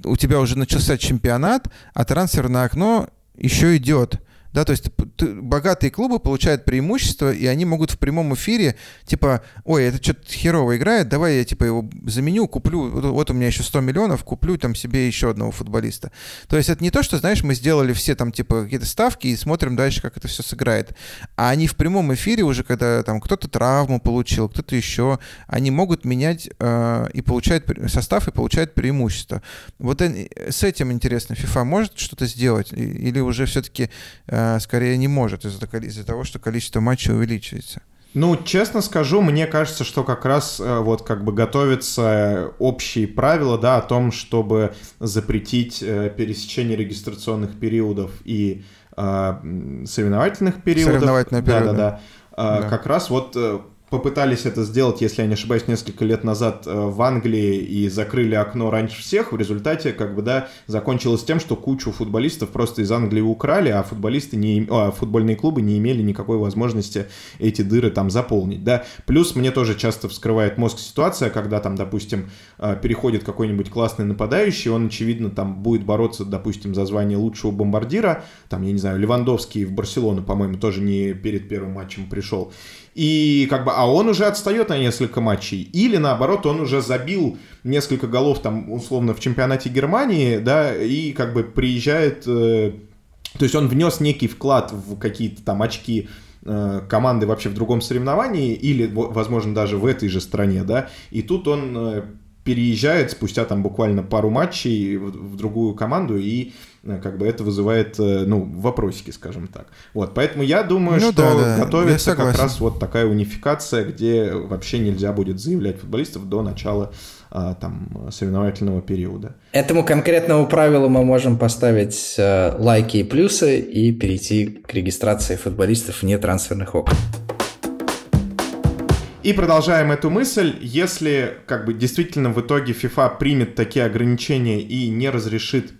у тебя уже начался чемпионат, а трансферное окно еще идет да, то есть богатые клубы получают преимущество, и они могут в прямом эфире, типа, ой, это что-то херово играет, давай я, типа, его заменю, куплю, вот у меня еще 100 миллионов, куплю там себе еще одного футболиста. То есть это не то, что, знаешь, мы сделали все там, типа, какие-то ставки и смотрим дальше, как это все сыграет, а они в прямом эфире уже, когда там кто-то травму получил, кто-то еще, они могут менять э, и получают состав и получают преимущество. Вот с этим интересно, FIFA может что-то сделать или уже все-таки э, Э, скорее не может из-за из того, что количество матчей увеличивается. Ну, честно скажу, мне кажется, что как раз э, вот как бы готовятся общие правила, да, о том, чтобы запретить э, пересечение регистрационных периодов и э, соревновательных периодов. Соревновательные периоды. Да, да, да. да. Как раз вот попытались это сделать, если я не ошибаюсь, несколько лет назад э, в Англии и закрыли окно раньше всех. В результате, как бы, да, закончилось тем, что кучу футболистов просто из Англии украли, а футболисты не, а, футбольные клубы не имели никакой возможности эти дыры там заполнить, да. Плюс мне тоже часто вскрывает мозг ситуация, когда там, допустим, э, переходит какой-нибудь классный нападающий, он, очевидно, там будет бороться, допустим, за звание лучшего бомбардира, там, я не знаю, Левандовский в Барселону, по-моему, тоже не перед первым матчем пришел и как бы, а он уже отстает на несколько матчей, или наоборот, он уже забил несколько голов там условно в чемпионате Германии, да, и как бы приезжает, э, то есть он внес некий вклад в какие-то там очки э, команды вообще в другом соревновании, или, возможно, даже в этой же стране, да, и тут он э, переезжает спустя там буквально пару матчей в, другую команду, и как бы это вызывает, э, ну, вопросики, скажем так. Вот, поэтому я думаю, ну, что да, да. готовится как раз вот такая унификация, где вообще нельзя будет заявлять футболистов до начала а, там соревновательного периода. Этому конкретному правилу мы можем поставить э, лайки и плюсы и перейти к регистрации футболистов вне трансферных окон. И продолжаем эту мысль. Если как бы действительно в итоге FIFA примет такие ограничения и не разрешит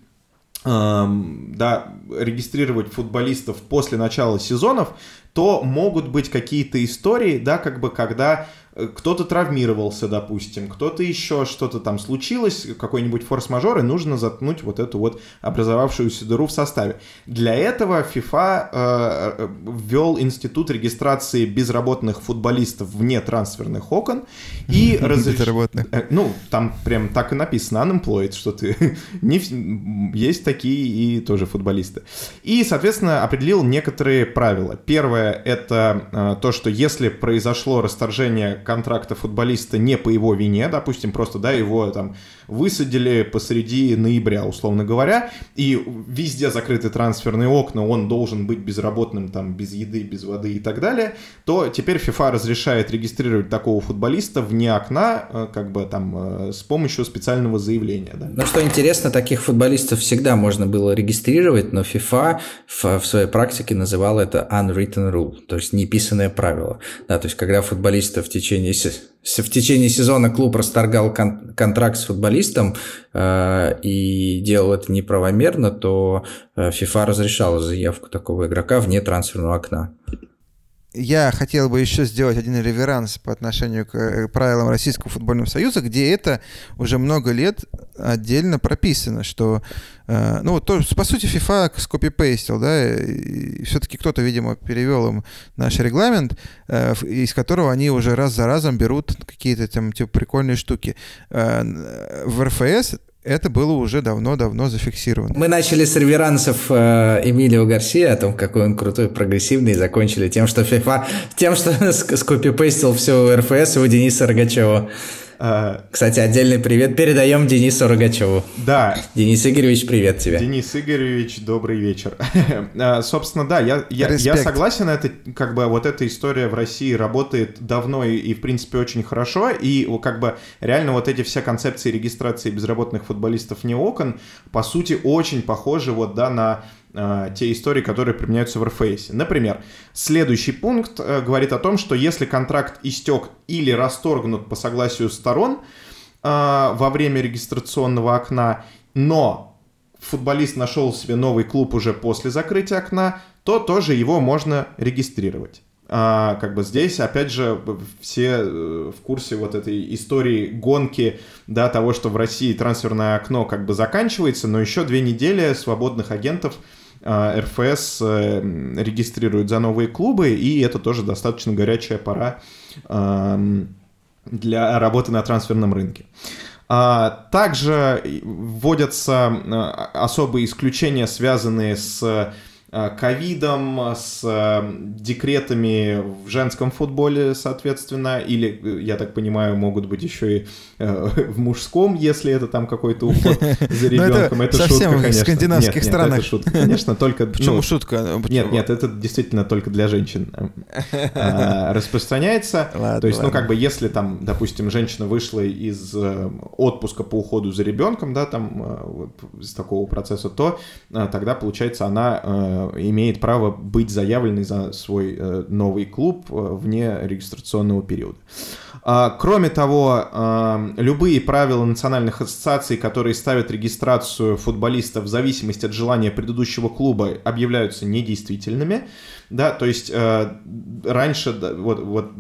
да, регистрировать футболистов после начала сезонов, то могут быть какие-то истории, да, как бы когда кто-то травмировался, допустим, кто-то еще что-то там случилось, какой-нибудь форс-мажор, и нужно заткнуть вот эту вот образовавшуюся дыру в составе. Для этого FIFA э, ввел институт регистрации безработных футболистов вне трансферных окон и разреш... Безработных. Э, ну, там прям так и написано, unemployed, что ты... не... Есть такие и тоже футболисты. И, соответственно, определил некоторые правила. Первое — это э, то, что если произошло расторжение контракта футболиста не по его вине, допустим, просто, да, его там высадили посреди ноября, условно говоря, и везде закрыты трансферные окна, он должен быть безработным, там, без еды, без воды и так далее, то теперь FIFA разрешает регистрировать такого футболиста вне окна, э, как бы там, э, с помощью специального заявления. Да. Ну, что интересно, таких футболистов всегда можно было регистрировать, но FIFA в, в своей практике называла это unwritten rule, то есть неписанное правило. Да, то есть когда футболиста в течение в течение сезона клуб расторгал кон- контракт с футболистом э, и делал это неправомерно, то э, FIFA разрешала заявку такого игрока вне трансферного окна. Я хотел бы еще сделать один реверанс по отношению к э, правилам Российского футбольного союза, где это уже много лет отдельно прописано, что, э, ну, то, по сути, FIFA скопипейстил, да, и все-таки кто-то, видимо, перевел им наш регламент, э, из которого они уже раз за разом берут какие-то там, типа, прикольные штуки. В РФС это было уже давно-давно зафиксировано. Мы начали с реверансов э, Эмилио Гарсия о том, какой он крутой, прогрессивный, и закончили тем, что FIFA, тем, что скопипейстил все РФС у Дениса Рогачева. А, Кстати, отдельный привет передаем Денису Рогачеву. Да. Денис Игоревич, привет тебе. Денис Игоревич, добрый вечер. А, собственно, да, я, я, я согласен, это как бы вот эта история в России работает давно и, и, в принципе, очень хорошо, и как бы реально вот эти все концепции регистрации безработных футболистов не окон, по сути, очень похожи вот, да, на те истории, которые применяются в РФС. Например, следующий пункт э, говорит о том, что если контракт истек или расторгнут по согласию сторон э, во время регистрационного окна, но футболист нашел себе новый клуб уже после закрытия окна, то тоже его можно регистрировать. А, как бы здесь, опять же, все э, в курсе вот этой истории гонки, да, того, что в России трансферное окно как бы заканчивается, но еще две недели свободных агентов РФС э, регистрирует за новые клубы, и это тоже достаточно горячая пора для работы на трансферном рынке. А, также вводятся а, особые исключения, связанные с Э, ковидом, с э, декретами в женском футболе, соответственно, или, э, я так понимаю, могут быть еще и в мужском, если это там какой-то уход за ребенком. Это, совсем шутка, конечно. в скандинавских странах. Это шутка, конечно, только... Почему ну, шутка? Почему? Нет, нет, это действительно только для женщин распространяется. Ладно, То есть, ну, как бы, если там, допустим, женщина вышла из отпуска по уходу за ребенком, да, там, из такого процесса, то тогда, получается, она имеет право быть заявленной за свой э, новый клуб э, вне регистрационного периода. А, кроме того, любые правила национальных ассоциаций, которые ставят регистрацию футболиста в зависимости от желания предыдущего клуба, объявляются недействительными. Да, то есть э, раньше вот, вот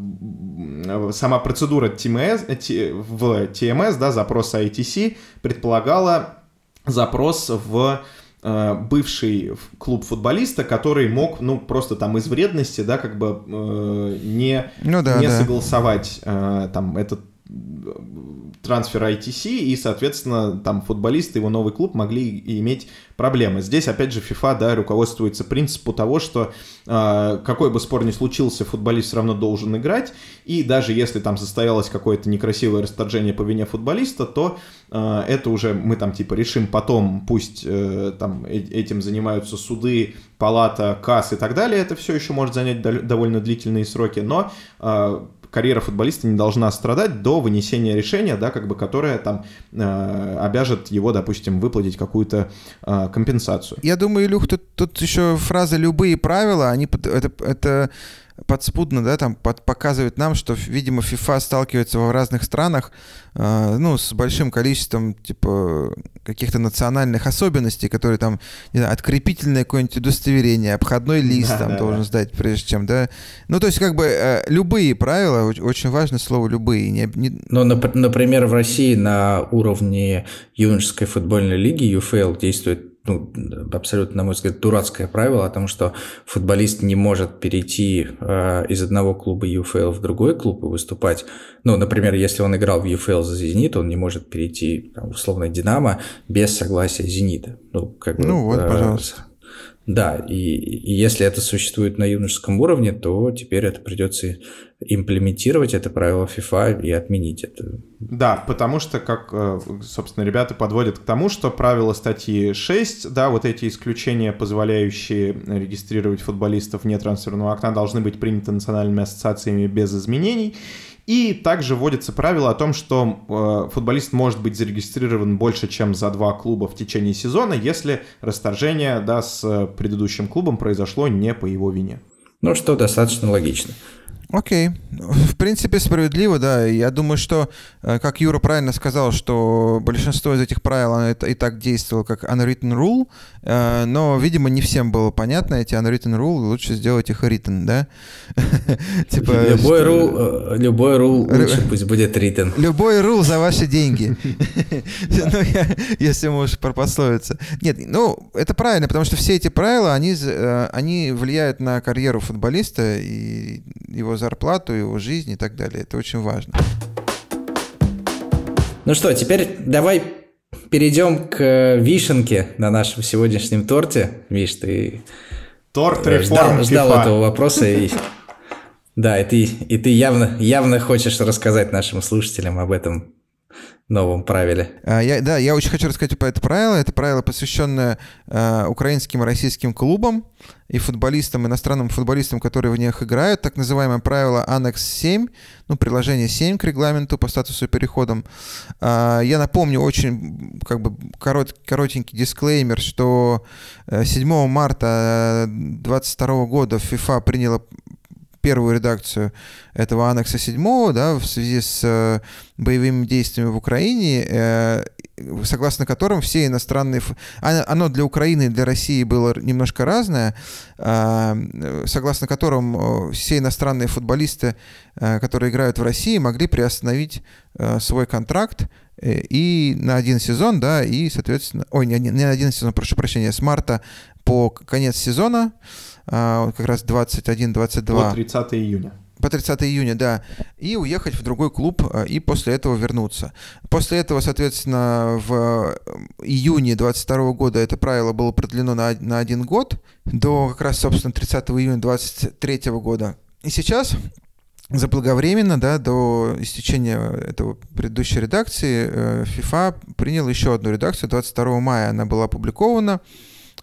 сама процедура TMS, в TMS, да, запроса ITC, предполагала запрос в Э, бывший клуб футболиста, который мог, ну, просто там из вредности, да, как бы э, не, ну, да, не да. согласовать э, там этот трансфер ITC, и, соответственно, там футболисты, его новый клуб могли иметь проблемы. Здесь, опять же, FIFA, да, руководствуется принципу того, что э, какой бы спор ни случился, футболист все равно должен играть, и даже если там состоялось какое-то некрасивое расторжение по вине футболиста, то э, это уже мы там типа решим потом, пусть э, там э этим занимаются суды, палата, КАС и так далее, это все еще может занять довольно длительные сроки, но э, карьера футболиста не должна страдать до вынесения решения, да, как бы, которое там э, обяжет его, допустим, выплатить какую-то э, компенсацию. Я думаю, Илюх, тут, тут еще фраза «любые правила», они, это, это подспудно, да, там под, показывает нам, что, видимо, FIFA сталкивается в разных странах, э, ну, с большим количеством, типа, каких-то национальных особенностей, которые там, не знаю, открепительное какое-нибудь удостоверение, обходной лист да, там да, должен да. сдать, прежде чем, да. Ну, то есть, как бы, э, любые правила, очень важно слово «любые». Не, не... Ну, например, в России на уровне юношеской футбольной лиги UFL действует ну, абсолютно, на мой взгляд, дурацкое правило о том, что футболист не может перейти э, из одного клуба UFL в другой клуб и выступать. Ну, например, если он играл в UFL за «Зенит», он не может перейти, там, условно, «Динамо» без согласия «Зенита». Ну, как бы, ну вот, э, пожалуйста. Да, и, и если это существует на юношеском уровне, то теперь это придется имплементировать это правило FIFA и отменить это. Да, потому что, как, э, собственно, ребята подводят к тому, что правила статьи 6, да, вот эти исключения, позволяющие регистрировать футболистов вне трансферного окна, должны быть приняты национальными ассоциациями без изменений. И также вводится правило о том, что э, футболист может быть зарегистрирован больше, чем за два клуба в течение сезона, если расторжение да, с предыдущим клубом произошло не по его вине. Ну, что достаточно логично. Окей. В принципе, справедливо, да. Я думаю, что, э, как Юра правильно сказал, что большинство из этих правил это и так действовало как unwritten rule, э, но, видимо, не всем было понятно эти unwritten rule, лучше сделать их written, да? типа, любой rule, э, любой rule лучше пусть будет written. Любой rule за ваши деньги. Ну, если можешь пропословиться. Нет, ну, это правильно, потому что все эти правила, они, они влияют на карьеру футболиста и его зарплату, его жизнь и так далее. Это очень важно. Ну что, теперь давай перейдем к вишенке на нашем сегодняшнем торте. Виш, ты Торт ждал, ждал этого вопроса и да, и ты, и ты явно, явно хочешь рассказать нашим слушателям об этом новом правиле. А, я, да, я очень хочу рассказать про это правило. Это правило, посвященное э, украинским и российским клубам и футболистам, иностранным футболистам, которые в них играют. Так называемое правило Аннекс 7, ну, приложение 7 к регламенту по статусу и переходам. Э, я напомню очень как бы корот, коротенький дисклеймер, что 7 марта 2022 года FIFA приняла первую редакцию этого аннекса 7, да, в связи с э, боевыми действиями в Украине, э, согласно которым все иностранные... Оно для Украины и для России было немножко разное, а, согласно которым э, все иностранные футболисты, которые играют в России, могли приостановить свой контракт и на один сезон, да, и, соответственно... Ой, не, не на один сезон, прошу прощения, с марта по конец сезона, как раз 21-22. По 30 июня. По 30 июня, да. И уехать в другой клуб, а, и после этого вернуться. После этого, соответственно, в июне 22 года это правило было продлено на, на один год, до как раз, собственно, 30 июня 23 года. И сейчас заблаговременно, да, до истечения этого предыдущей редакции, э, FIFA принял еще одну редакцию, 22 мая она была опубликована, а,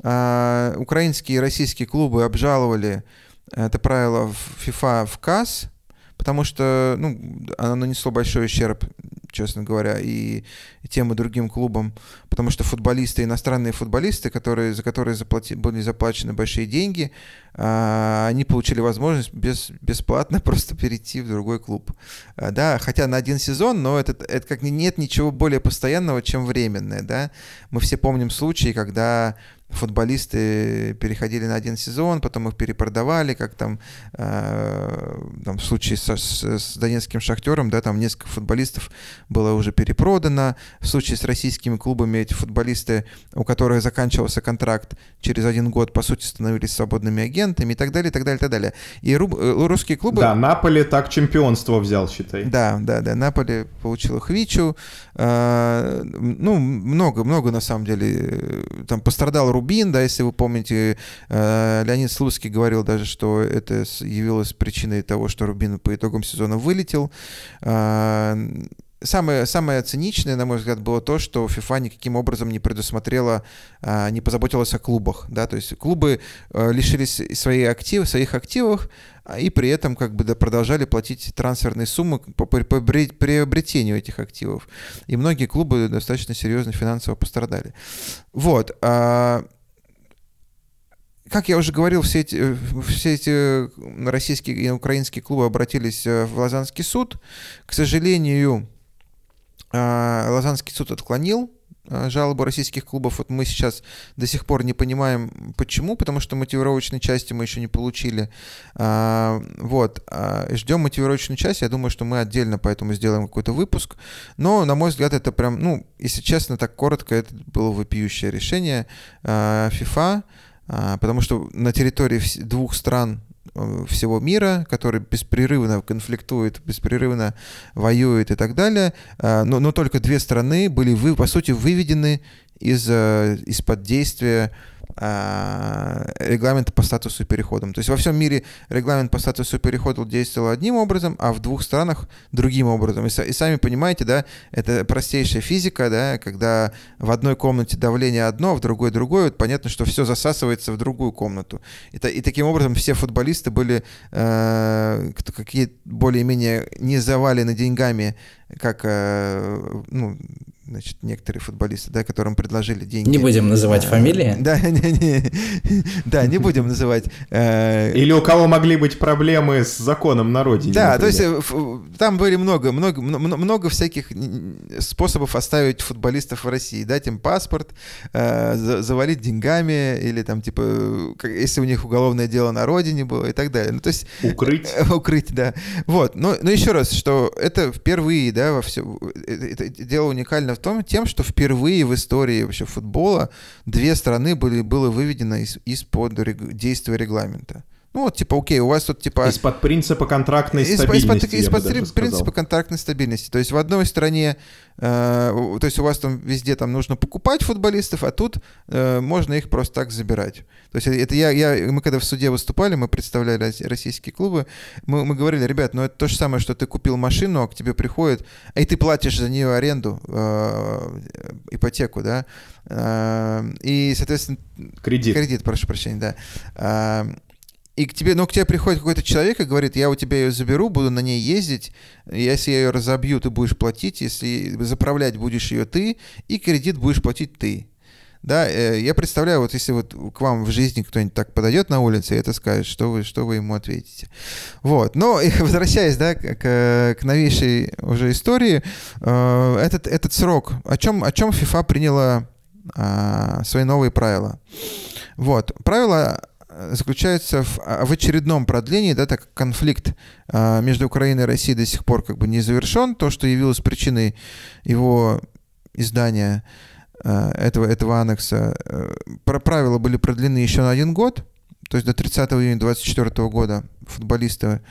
украинские и российские клубы обжаловали это правило в FIFA в КАС, потому что ну, оно нанесло большой ущерб, честно говоря, и, тем и другим клубам, потому что футболисты, иностранные футболисты, которые, за которые заплати, были заплачены большие деньги, а, они получили возможность без, бесплатно просто перейти в другой клуб. А, да, хотя на один сезон, но это, это как нет ничего более постоянного, чем временное. Да? Мы все помним случаи, когда футболисты переходили на один сезон, потом их перепродавали, как там, э, там в случае со, с, с донецким шахтером, да, там несколько футболистов было уже перепродано. В случае с российскими клубами эти футболисты, у которых заканчивался контракт, через один год, по сути, становились свободными агентами и так далее, и так далее, и так далее. И ру, э, русские клубы... Да, Наполе так чемпионство взял, считай. Да, да, да, Наполе получил Хвичу. Э, ну, много, много, на самом деле. Э, там пострадал Рубин, да, если вы помните, э, Леонид Слуцкий говорил даже, что это явилось причиной того, что Рубин по итогам сезона вылетел. Э, самое, самое циничное, на мой взгляд, было то, что FIFA никаким образом не предусмотрела, а, не позаботилась о клубах. Да? То есть клубы э, лишились своих активов, своих активов, и при этом как бы продолжали платить трансферные суммы по приобретению этих активов. И многие клубы достаточно серьезно финансово пострадали. Вот. А, как я уже говорил, все эти, все эти российские и украинские клубы обратились в Лазанский суд. К сожалению, Лазанский суд отклонил Э, жалобы российских клубов. Вот мы сейчас до сих пор не понимаем, почему, потому что мотивировочной части мы еще не получили. А, вот. А, ждем мотивировочную часть. Я думаю, что мы отдельно поэтому сделаем какой-то выпуск. Но, на мой взгляд, это прям, ну, если честно, так коротко, это было вопиющее решение а, FIFA, потому что на территории двух стран Э, всего мира, который беспрерывно конфликтует, беспрерывно воюет и так далее. Э, но, но только две страны были, вы, по сути, выведены из, э, из-под действия регламента по статусу переходом. То есть во всем мире регламент по статусу перехода действовал одним образом, а в двух странах другим образом. И, и сами понимаете, да, это простейшая физика, да, когда в одной комнате давление одно, а в другой другое, вот понятно, что все засасывается в другую комнату. И, и таким образом все футболисты были э, какие более-менее не завалены деньгами, как э, ну, значит, некоторые футболисты, да, которым предложили деньги. Не будем называть а, фамилии. Да, не, не, да, не будем называть. Э, Или у кого могли быть проблемы с законом на родине. Да, то есть э, там были много, много, много всяких способов оставить футболистов в России, дать им паспорт, э, завалить деньгами или там типа, если у них уголовное дело на родине было и так далее. Ну, то есть укрыть, укрыть, да. Вот, но, но еще раз, что это впервые, да, во все, это дело уникально том, тем, что впервые в истории вообще футбола две страны были, было выведено из, из-под действия регламента. Ну, вот, типа, окей, у вас тут, типа... Из-под принципа контрактной из, стабильности, Из-под, из принципа контрактной стабильности. То есть в одной стране, э, то есть у вас там везде там нужно покупать футболистов, а тут э, можно их просто так забирать. То есть это я, я, мы когда в суде выступали, мы представляли российские клубы, мы, мы говорили, ребят, ну это то же самое, что ты купил машину, а к тебе приходит, и ты платишь за нее аренду, э, ипотеку, да, э, и, соответственно... Кредит. Кредит, прошу прощения, да. Э, и к тебе, ну, к тебе приходит какой-то человек и говорит, я у тебя ее заберу, буду на ней ездить, если я ее разобью, ты будешь платить, если заправлять будешь ее ты, и кредит будешь платить ты. Да, э, я представляю, вот если вот к вам в жизни кто-нибудь так подойдет на улице и это скажет, что вы, что вы ему ответите. Вот, но возвращаясь, да, к, к новейшей уже истории, э, этот, этот срок, о чем, о чем FIFA приняла а, свои новые правила. Вот, правила заключается в, а, в очередном продлении, да, так как конфликт а, между Украиной и Россией до сих пор как бы не завершен, то, что явилось причиной его издания а, этого, этого аннекса, э, про правила были продлены еще на один год, то есть до 30 июня 2024 года футболисты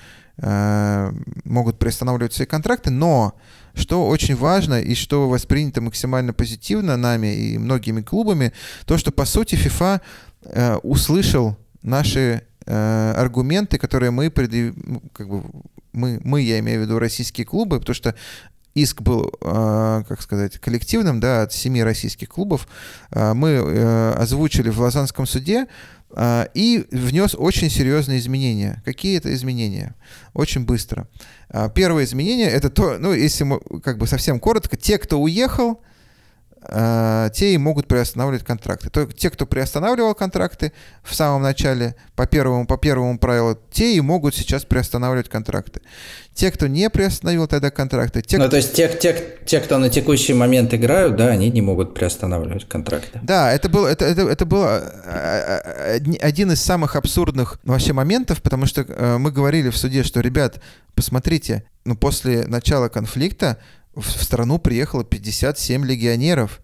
могут приостанавливать свои контракты, но что очень важно и что воспринято максимально позитивно нами и многими клубами, то, что по сути FIFA э, услышал наши э, аргументы, которые мы, предъяв... Ну, как бы, мы, мы, я имею в виду российские клубы, потому что иск был, э, как сказать, коллективным, да, от семи российских клубов. Э, мы э, озвучили в Лозанском суде э, и внес очень серьезные изменения. Какие это изменения? Очень быстро. Э, первое изменение это то, ну, если мы, как бы совсем коротко, те, кто уехал, те и могут приостанавливать контракты. То, те, кто приостанавливал контракты в самом начале по первому, по первому правилу, те и могут сейчас приостанавливать контракты. Те, кто не приостановил тогда контракты... Те, ну, кто... то есть те, те, те, кто на текущий момент играют, да, они не могут приостанавливать контракты. Да, это был, это, это, это был э, э, один из самых абсурдных вообще моментов, потому что мы говорили в суде, что, ребят, посмотрите, ну, после начала конфликта в страну приехало 57 легионеров.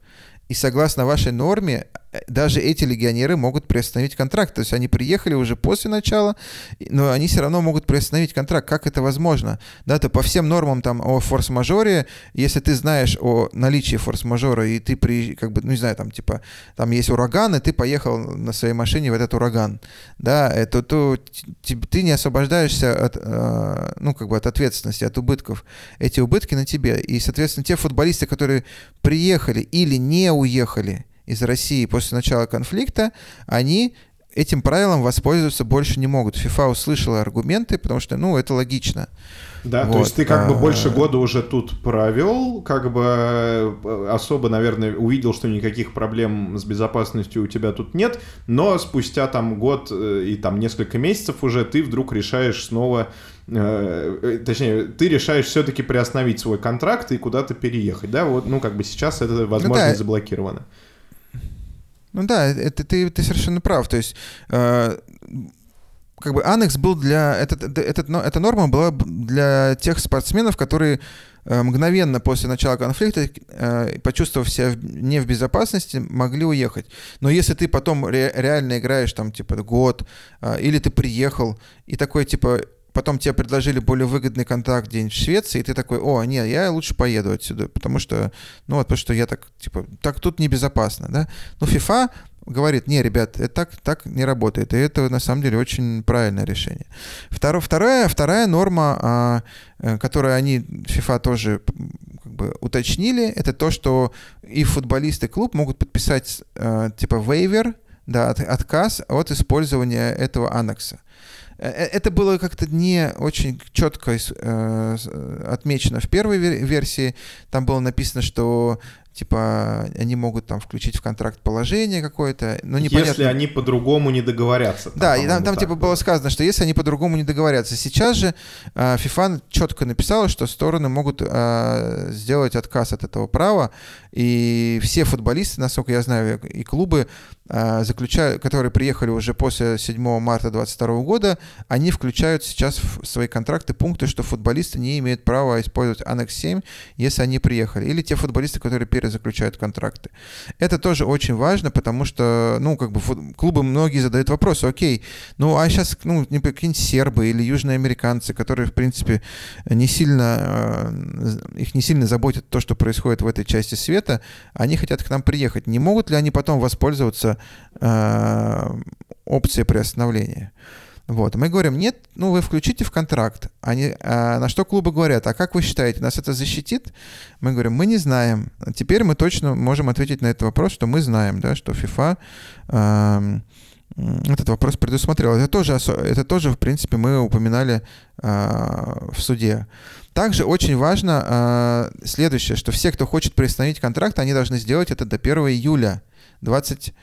И согласно вашей норме, даже эти легионеры могут приостановить контракт. То есть они приехали уже после начала, но они все равно могут приостановить контракт. Как это возможно? Да, то по всем нормам там о форс-мажоре, если ты знаешь о наличии форс-мажора, и ты при, как бы, ну не знаю, там типа, там есть ураган, и ты поехал на своей машине в этот ураган, да, это то ты не освобождаешься от, э, ну как бы от ответственности, от убытков. Эти убытки на тебе. И, соответственно, те футболисты, которые приехали или не уехали, из России после начала конфликта, они этим правилом воспользоваться больше не могут. FIFA услышала аргументы, потому что, ну, это логично. Да, вот. то есть ты как бы больше года уже тут провел, как бы э, особо, наверное, увидел, что никаких проблем с безопасностью у тебя тут нет, но спустя там год э, и там несколько месяцев уже ты вдруг решаешь снова э, точнее, ты решаешь все-таки приостановить свой контракт и куда-то переехать, да, вот, ну, как бы сейчас это возможность ну, да. заблокирована. Ну да, это ты, ты совершенно прав, то есть как бы анекс был для... Этот, этот, эта норма была для тех спортсменов, которые э, мгновенно после начала конфликта, э, почувствовав себя не в безопасности, могли уехать. Но если ты потом ре реально играешь там типа год, э, или ты приехал, и такой типа потом тебе предложили более выгодный контракт где-нибудь в Швеции, и ты такой, о, нет, я лучше поеду отсюда, потому что, ну вот, потому что я так, типа, так тут небезопасно, да. Но FIFA говорит, не, ребят, это так, так не работает. И это на самом деле очень правильное решение. Второ, вторая, вторая норма, а, э, которую они, FIFA тоже как бы уточнили, это то, что и футболисты, и клуб могут подписать а, типа вейвер, да, от, отказ от использования этого аннекса. Э, это было как-то не очень четко э, отмечено в первой версии. Там было написано, что типа они могут там включить в контракт положение какое-то, но непонятно... Если они по-другому не договорятся. Там, да, и там, там типа было сказано, что если они по-другому не договорятся. Сейчас же э, FIFA четко написала, что стороны могут э, сделать отказ от этого права, и все футболисты, насколько я знаю, и клубы, э, заключают, которые приехали уже после 7 марта 2022 года, они включают сейчас в свои контракты пункты, что футболисты не имеют права использовать аннекс 7, если они приехали. Или те футболисты, которые заключают контракты. Это тоже очень важно, потому что, ну, как бы клубы многие задают вопрос, окей, ну, а сейчас, ну, не какие-нибудь сербы или южные американцы, которые, в принципе, не сильно, э, их не сильно заботит то, что происходит в этой части света, они хотят к нам приехать. Не могут ли они потом воспользоваться э, опцией приостановления? Вот. Мы говорим, нет, ну вы включите в контракт. Они, а, на что клубы говорят, а как вы считаете, нас это защитит? Мы говорим, мы не знаем. Теперь мы точно можем ответить на этот вопрос, что мы знаем, да, что FIFA э, этот вопрос предусмотрел. Это тоже, это тоже, в принципе, мы упоминали э, в суде. Также очень важно э, следующее, что все, кто хочет приостановить контракт, они должны сделать это до 1 июля 20...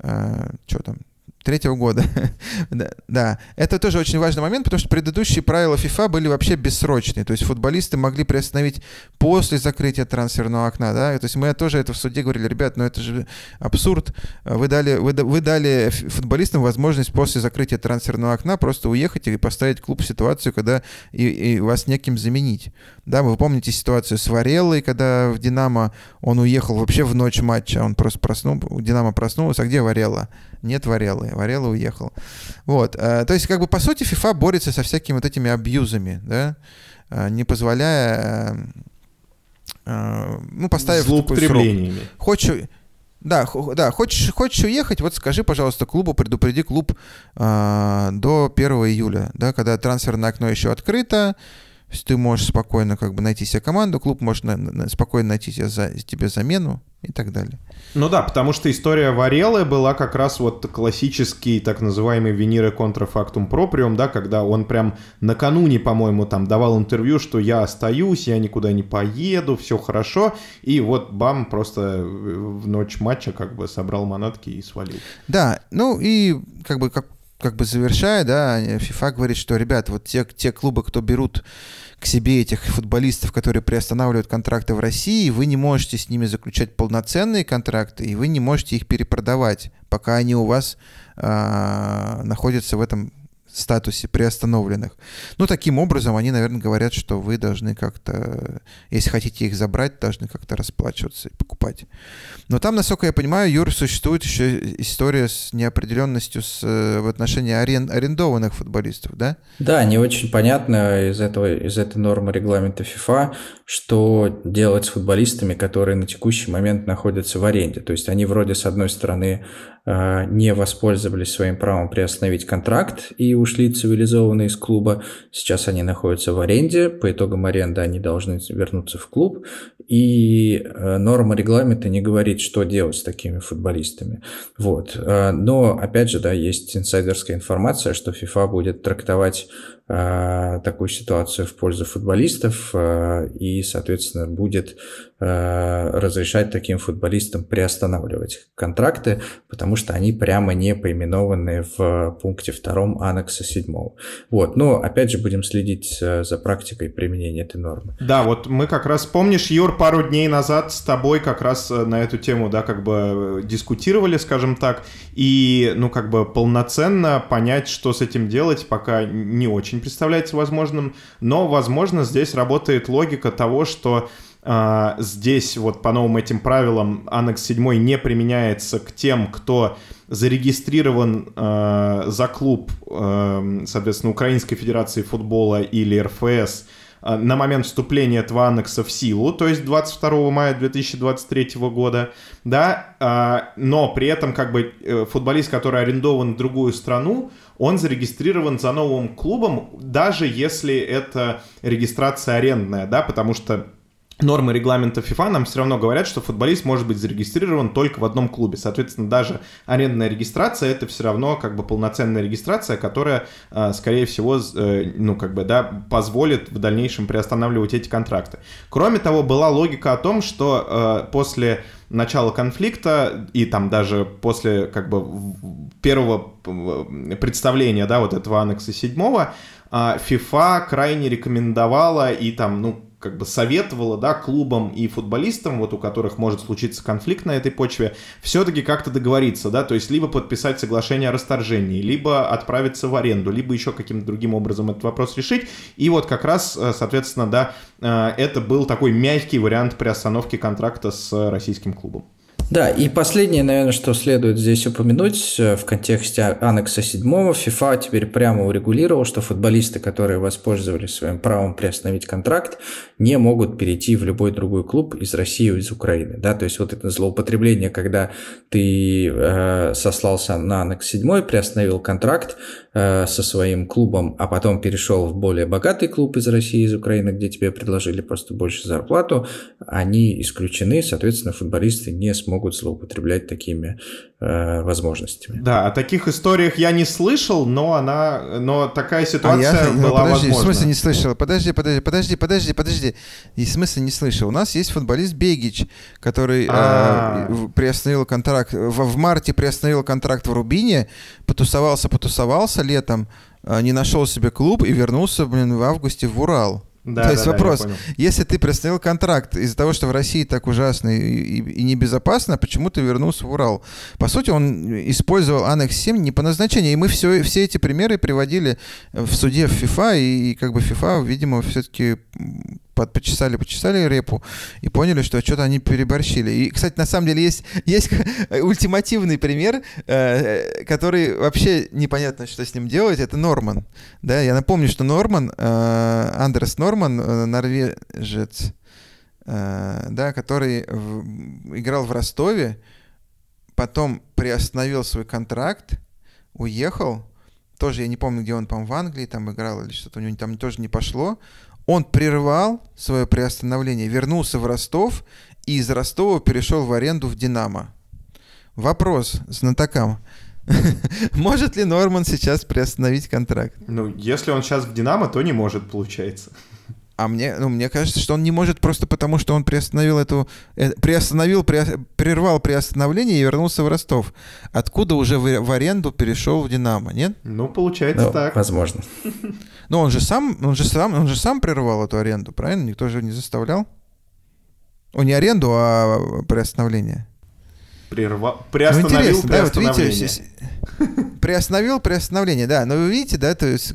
Э, что там? Третьего года. да, да, это тоже очень важный момент, потому что предыдущие правила FIFA были вообще бессрочные, то есть футболисты могли приостановить после закрытия трансферного окна, да, то есть мы тоже это в суде говорили, ребят, ну это же абсурд, вы дали, вы, вы дали футболистам возможность после закрытия трансферного окна просто уехать и поставить клуб в ситуацию, когда и, и вас неким заменить. Да, вы помните ситуацию с Вареллой, когда в Динамо он уехал вообще в ночь матча, он просто проснул, Динамо проснулся, а где Варелла? Нет Вареллы, Варелла уехал. Вот, э, то есть как бы по сути FIFA борется со всякими вот этими абьюзами, да, э, не позволяя, э, ну, поставив такой срок. Хочешь, да, да, хочешь, хочешь уехать, вот скажи, пожалуйста, клубу, предупреди клуб э, до 1 июля, да, когда трансферное окно еще открыто, ты можешь спокойно как бы найти себе команду, клуб может на, на, спокойно найти себе, за, тебе замену и так далее. Ну да, потому что история Варелы была как раз вот классический так называемый виниры контрафактум проприум, да, когда он прям накануне, по-моему, там давал интервью, что я остаюсь, я никуда не поеду, все хорошо, и вот бам, просто в ночь матча как бы собрал манатки и свалил. Да, ну и как бы как как бы завершая, да, FIFA говорит, что, ребят, вот те, те клубы, кто берут к себе этих футболистов, которые приостанавливают контракты в России, вы не можете с ними заключать полноценные контракты, и вы не можете их перепродавать, пока они у вас э, находятся в этом статусе приостановленных. Ну, таким образом, они, наверное, говорят, что вы должны как-то, если хотите их забрать, должны как-то расплачиваться и покупать. Но там, насколько я понимаю, Юр, существует еще история с неопределенностью с, э, в отношении арен, арендованных футболистов, да? Да, не очень понятно из, этого, из этой нормы регламента FIFA, что делать с футболистами, которые на текущий момент находятся в аренде. То есть они вроде, с одной стороны, не воспользовались своим правом приостановить контракт и ушли цивилизованно из клуба. Сейчас они находятся в аренде, по итогам аренды они должны вернуться в клуб, и норма регламента не говорит, что делать с такими футболистами. Вот. Но, опять же, да, есть инсайдерская информация, что FIFA будет трактовать Э, такую ситуацию в пользу футболистов э, и, соответственно, будет э, разрешать таким футболистам приостанавливать контракты, потому что они прямо не поименованы в пункте втором аннекса 7. Вот, но опять же будем следить за практикой применения этой нормы. Да, вот мы как раз, помнишь, Юр, пару дней назад с тобой как раз на эту тему, да, как бы дискутировали, скажем так, и, ну, как бы полноценно понять, что с этим делать, пока не очень очень представляется возможным, но, возможно, здесь работает логика того, что э, здесь вот по новым этим правилам аннекс 7 не применяется к тем, кто зарегистрирован э, за клуб, э, соответственно, Украинской Федерации футбола или РФС на момент вступления этого аннекса в силу, то есть 22 мая 2023 года, да, но при этом как бы э, футболист, который арендован в другую страну, он зарегистрирован за новым клубом, даже если это регистрация арендная, да, потому что нормы регламента FIFA нам все равно говорят, что футболист может быть зарегистрирован только в одном клубе. Соответственно, даже арендная регистрация это все равно как бы полноценная регистрация, которая, а, скорее всего, э, ну как бы, да, позволит в дальнейшем приостанавливать эти контракты. Кроме того, была логика о том, что э, после начала конфликта и там даже после как бы первого представления, да, вот этого аннекса седьмого, а, FIFA крайне рекомендовала и там, ну, как бы советовала, да, клубам и футболистам, вот у которых может случиться конфликт на этой почве, все-таки как-то договориться, да, то есть либо подписать соглашение о расторжении, либо отправиться в аренду, либо еще каким-то другим образом этот вопрос решить. И вот как раз, э, соответственно, да, э, это был такой мягкий вариант приостановки контракта с российским клубом. Да, и последнее, наверное, что следует здесь упомянуть э, в контексте аннекса 7 FIFA теперь прямо урегулировал, что футболисты, которые воспользовались своим правом приостановить контракт, не могут перейти в любой другой клуб из России или из Украины. Да? То есть вот это злоупотребление, когда ты э, сослался на аннекс 7, приостановил контракт, Э, со своим клубом, а потом перешел в более богатый клуб из России, из Украины, где тебе предложили просто больше зарплату, они исключены, соответственно, футболисты не смогут злоупотреблять такими э, возможностями. Да, о таких историях я не слышал, но она, но такая ситуация а я, была подожди, возможна. В смысле не слышал? Подожди, подожди, подожди, подожди, подожди. И в смысле не слышал? У нас есть футболист Бегич, который э, приостановил контракт в, в марте приостановил контракт в Рубине, потусовался, потусовался летом, а, не нашел себе клуб и вернулся, блин, в августе в Урал. Да, То есть да, вопрос, да, если ты приостановил контракт из-за того, что в России так ужасно и, и, и небезопасно, почему ты вернулся в Урал? По сути, он использовал Аннекс 7 не по назначению, и мы все, все эти примеры приводили в суде в FIFA, и, и как бы FIFA, видимо, все-таки почесали, почесали репу и поняли, что что-то они переборщили. И, кстати, на самом деле есть, есть ультимативный пример, э, который вообще непонятно, что с ним делать. Это Норман. Да, я напомню, что Норман, э, Андерс Норман, э, норвежец, э, да, который в, играл в Ростове, потом приостановил свой контракт, уехал, тоже я не помню, где он, по-моему, в Англии там играл или что-то у него там тоже не пошло. Он прервал свое приостановление, вернулся в Ростов и из Ростова перешел в аренду в «Динамо». Вопрос знатокам. Может ли Норман сейчас приостановить контракт? Ну, если он сейчас в «Динамо», то не может, получается. А мне, ну, мне кажется, что он не может просто потому, что он приостановил эту... Э, приостановил, при, прервал приостановление и вернулся в Ростов. Откуда уже в, в аренду перешел в «Динамо», нет? Ну, получается ну, так. Возможно. Но он же сам, он же сам, он же сам прервал эту аренду, правильно? Никто же не заставлял. О, не аренду, а приостановление. Прерва... Приостановил ну, да, вот видите, приостановил приостановление, да. Но вы видите, да, то есть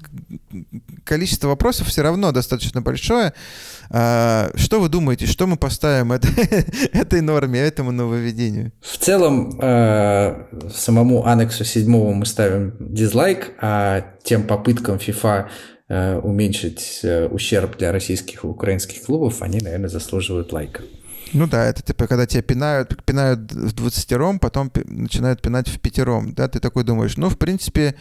количество вопросов все равно достаточно большое. А, что вы думаете, что мы поставим это, этой норме, этому нововведению? В целом, э, самому аннексу 7 мы ставим дизлайк, а тем попыткам FIFA э, уменьшить э, ущерб для российских и украинских клубов, они, наверное, заслуживают лайка. Ну да, это типа, когда тебя пинают, пинают в двадцатером, потом начинают пинать в пятером, да, ты такой думаешь, ну, в принципе,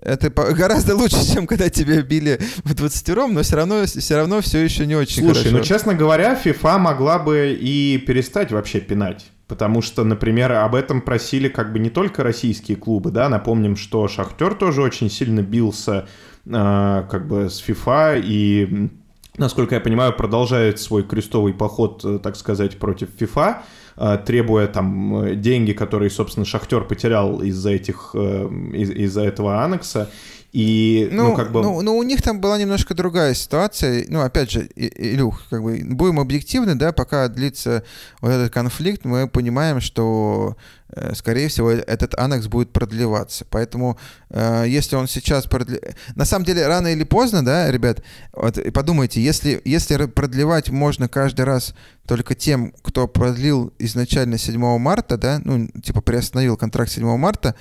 это гораздо лучше, чем когда тебя били в 20 но все равно, все равно все еще не очень Слушай, хорошо. ну честно говоря, FIFA могла бы и перестать вообще пинать. Потому что, например, об этом просили как бы не только российские клубы, да, напомним, что Шахтер тоже очень сильно бился э, как бы с FIFA и, насколько я понимаю, продолжает свой крестовый поход, э, так сказать, против FIFA. Э, требуя там э, деньги, которые, собственно, Шахтер потерял из-за этих, из- из-за этого аннекса. И, ну, ну, как бы... Ну, ну, у них там была немножко другая ситуация. Ну, опять же, Илюх, как бы будем объективны, да, пока длится вот этот конфликт, мы понимаем, что, э, скорее всего, этот аннекс будет продлеваться. Поэтому, э, если он сейчас продлевается... На самом деле, рано или поздно, да, ребят, вот подумайте, если, если продлевать можно каждый раз только тем, кто продлил изначально 7 марта, да, ну, типа приостановил контракт 7 марта,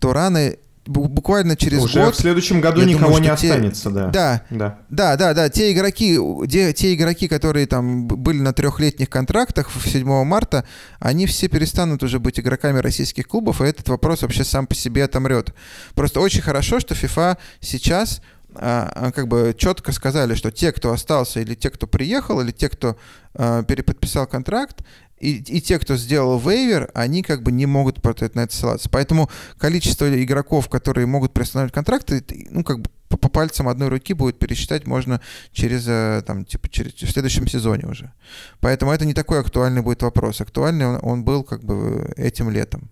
то рано буквально через Уже год. в следующем году никого думаю, не останется, те... да. Да, да. Да, да, да. Те игроки, те, те игроки, которые там были на трехлетних контрактах 7 марта, они все перестанут уже быть игроками российских клубов, и этот вопрос вообще сам по себе отомрет. Просто очень хорошо, что FIFA сейчас а, а, как бы четко сказали, что те, кто остался, или те, кто приехал, или те, кто а, переподписал контракт, и, и те, кто сделал вейвер, они как бы не могут на это ссылаться. Поэтому количество игроков, которые могут приостанавливать контракты, ну, как бы по, пальцам одной руки будет пересчитать можно через, э, там, типа, через, в следующем сезоне уже. Поэтому это не такой актуальный будет вопрос. Актуальный он, он был как бы этим летом.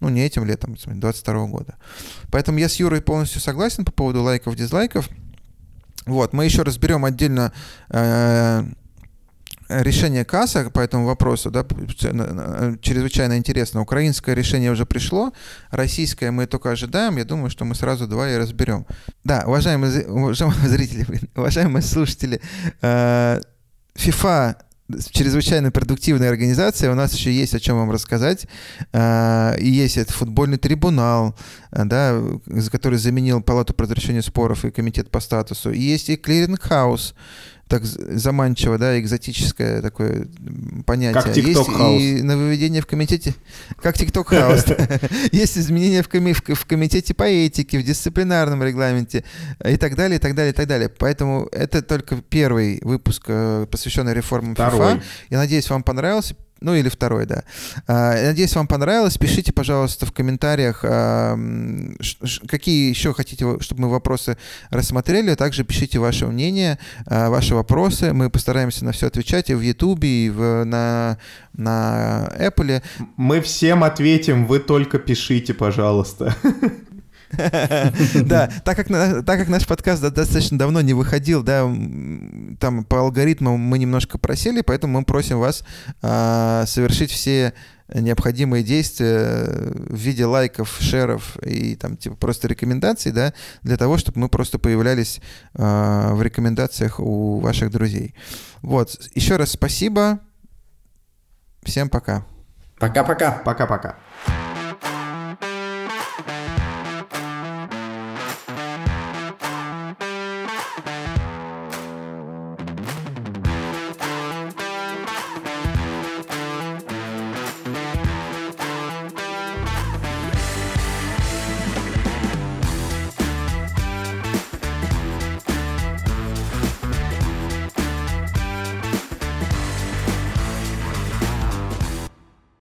Ну, не этим летом, 22 года. Поэтому я с Юрой полностью согласен по поводу лайков, дизлайков. Вот, мы еще разберем отдельно э, решение КАСа по этому вопросу, да, чрезвычайно интересно. Украинское решение уже пришло, российское мы только ожидаем. Я думаю, что мы сразу два и разберем. Да, уважаемые, уважаемые зрители, уважаемые слушатели, э, FIFA чрезвычайно продуктивная организация. У нас еще есть о чем вам рассказать. Э, и есть этот футбольный трибунал, э, да, который заменил Палату по разрешению споров и комитет по статусу. И есть и клиринг-хаус, так заманчиво, да, экзотическое такое понятие. Как House. И нововведение в комитете, как TikTok House. Есть изменения в, коми... в комитете по этике, в дисциплинарном регламенте и так далее, и так далее, и так далее. Поэтому это только первый выпуск, э, посвященный реформам. FIFA. Я надеюсь, вам понравился. Ну или второй, да. А, надеюсь, вам понравилось. Пишите, пожалуйста, в комментариях, а, какие еще хотите, чтобы мы вопросы рассмотрели. Также пишите ваше мнение, а, ваши вопросы. Мы постараемся на все отвечать и в Ютубе, и в, на, на Apple. Мы всем ответим, вы только пишите, пожалуйста. Да, так как, так как наш подкаст достаточно давно не выходил, да, там по алгоритмам мы немножко просели, поэтому мы просим вас а, совершить все необходимые действия в виде лайков, шеров и там типа просто рекомендаций, да, для того, чтобы мы просто появлялись э, в рекомендациях у ваших друзей. Вот. Еще раз спасибо. Всем пока. Пока-пока. Пока-пока.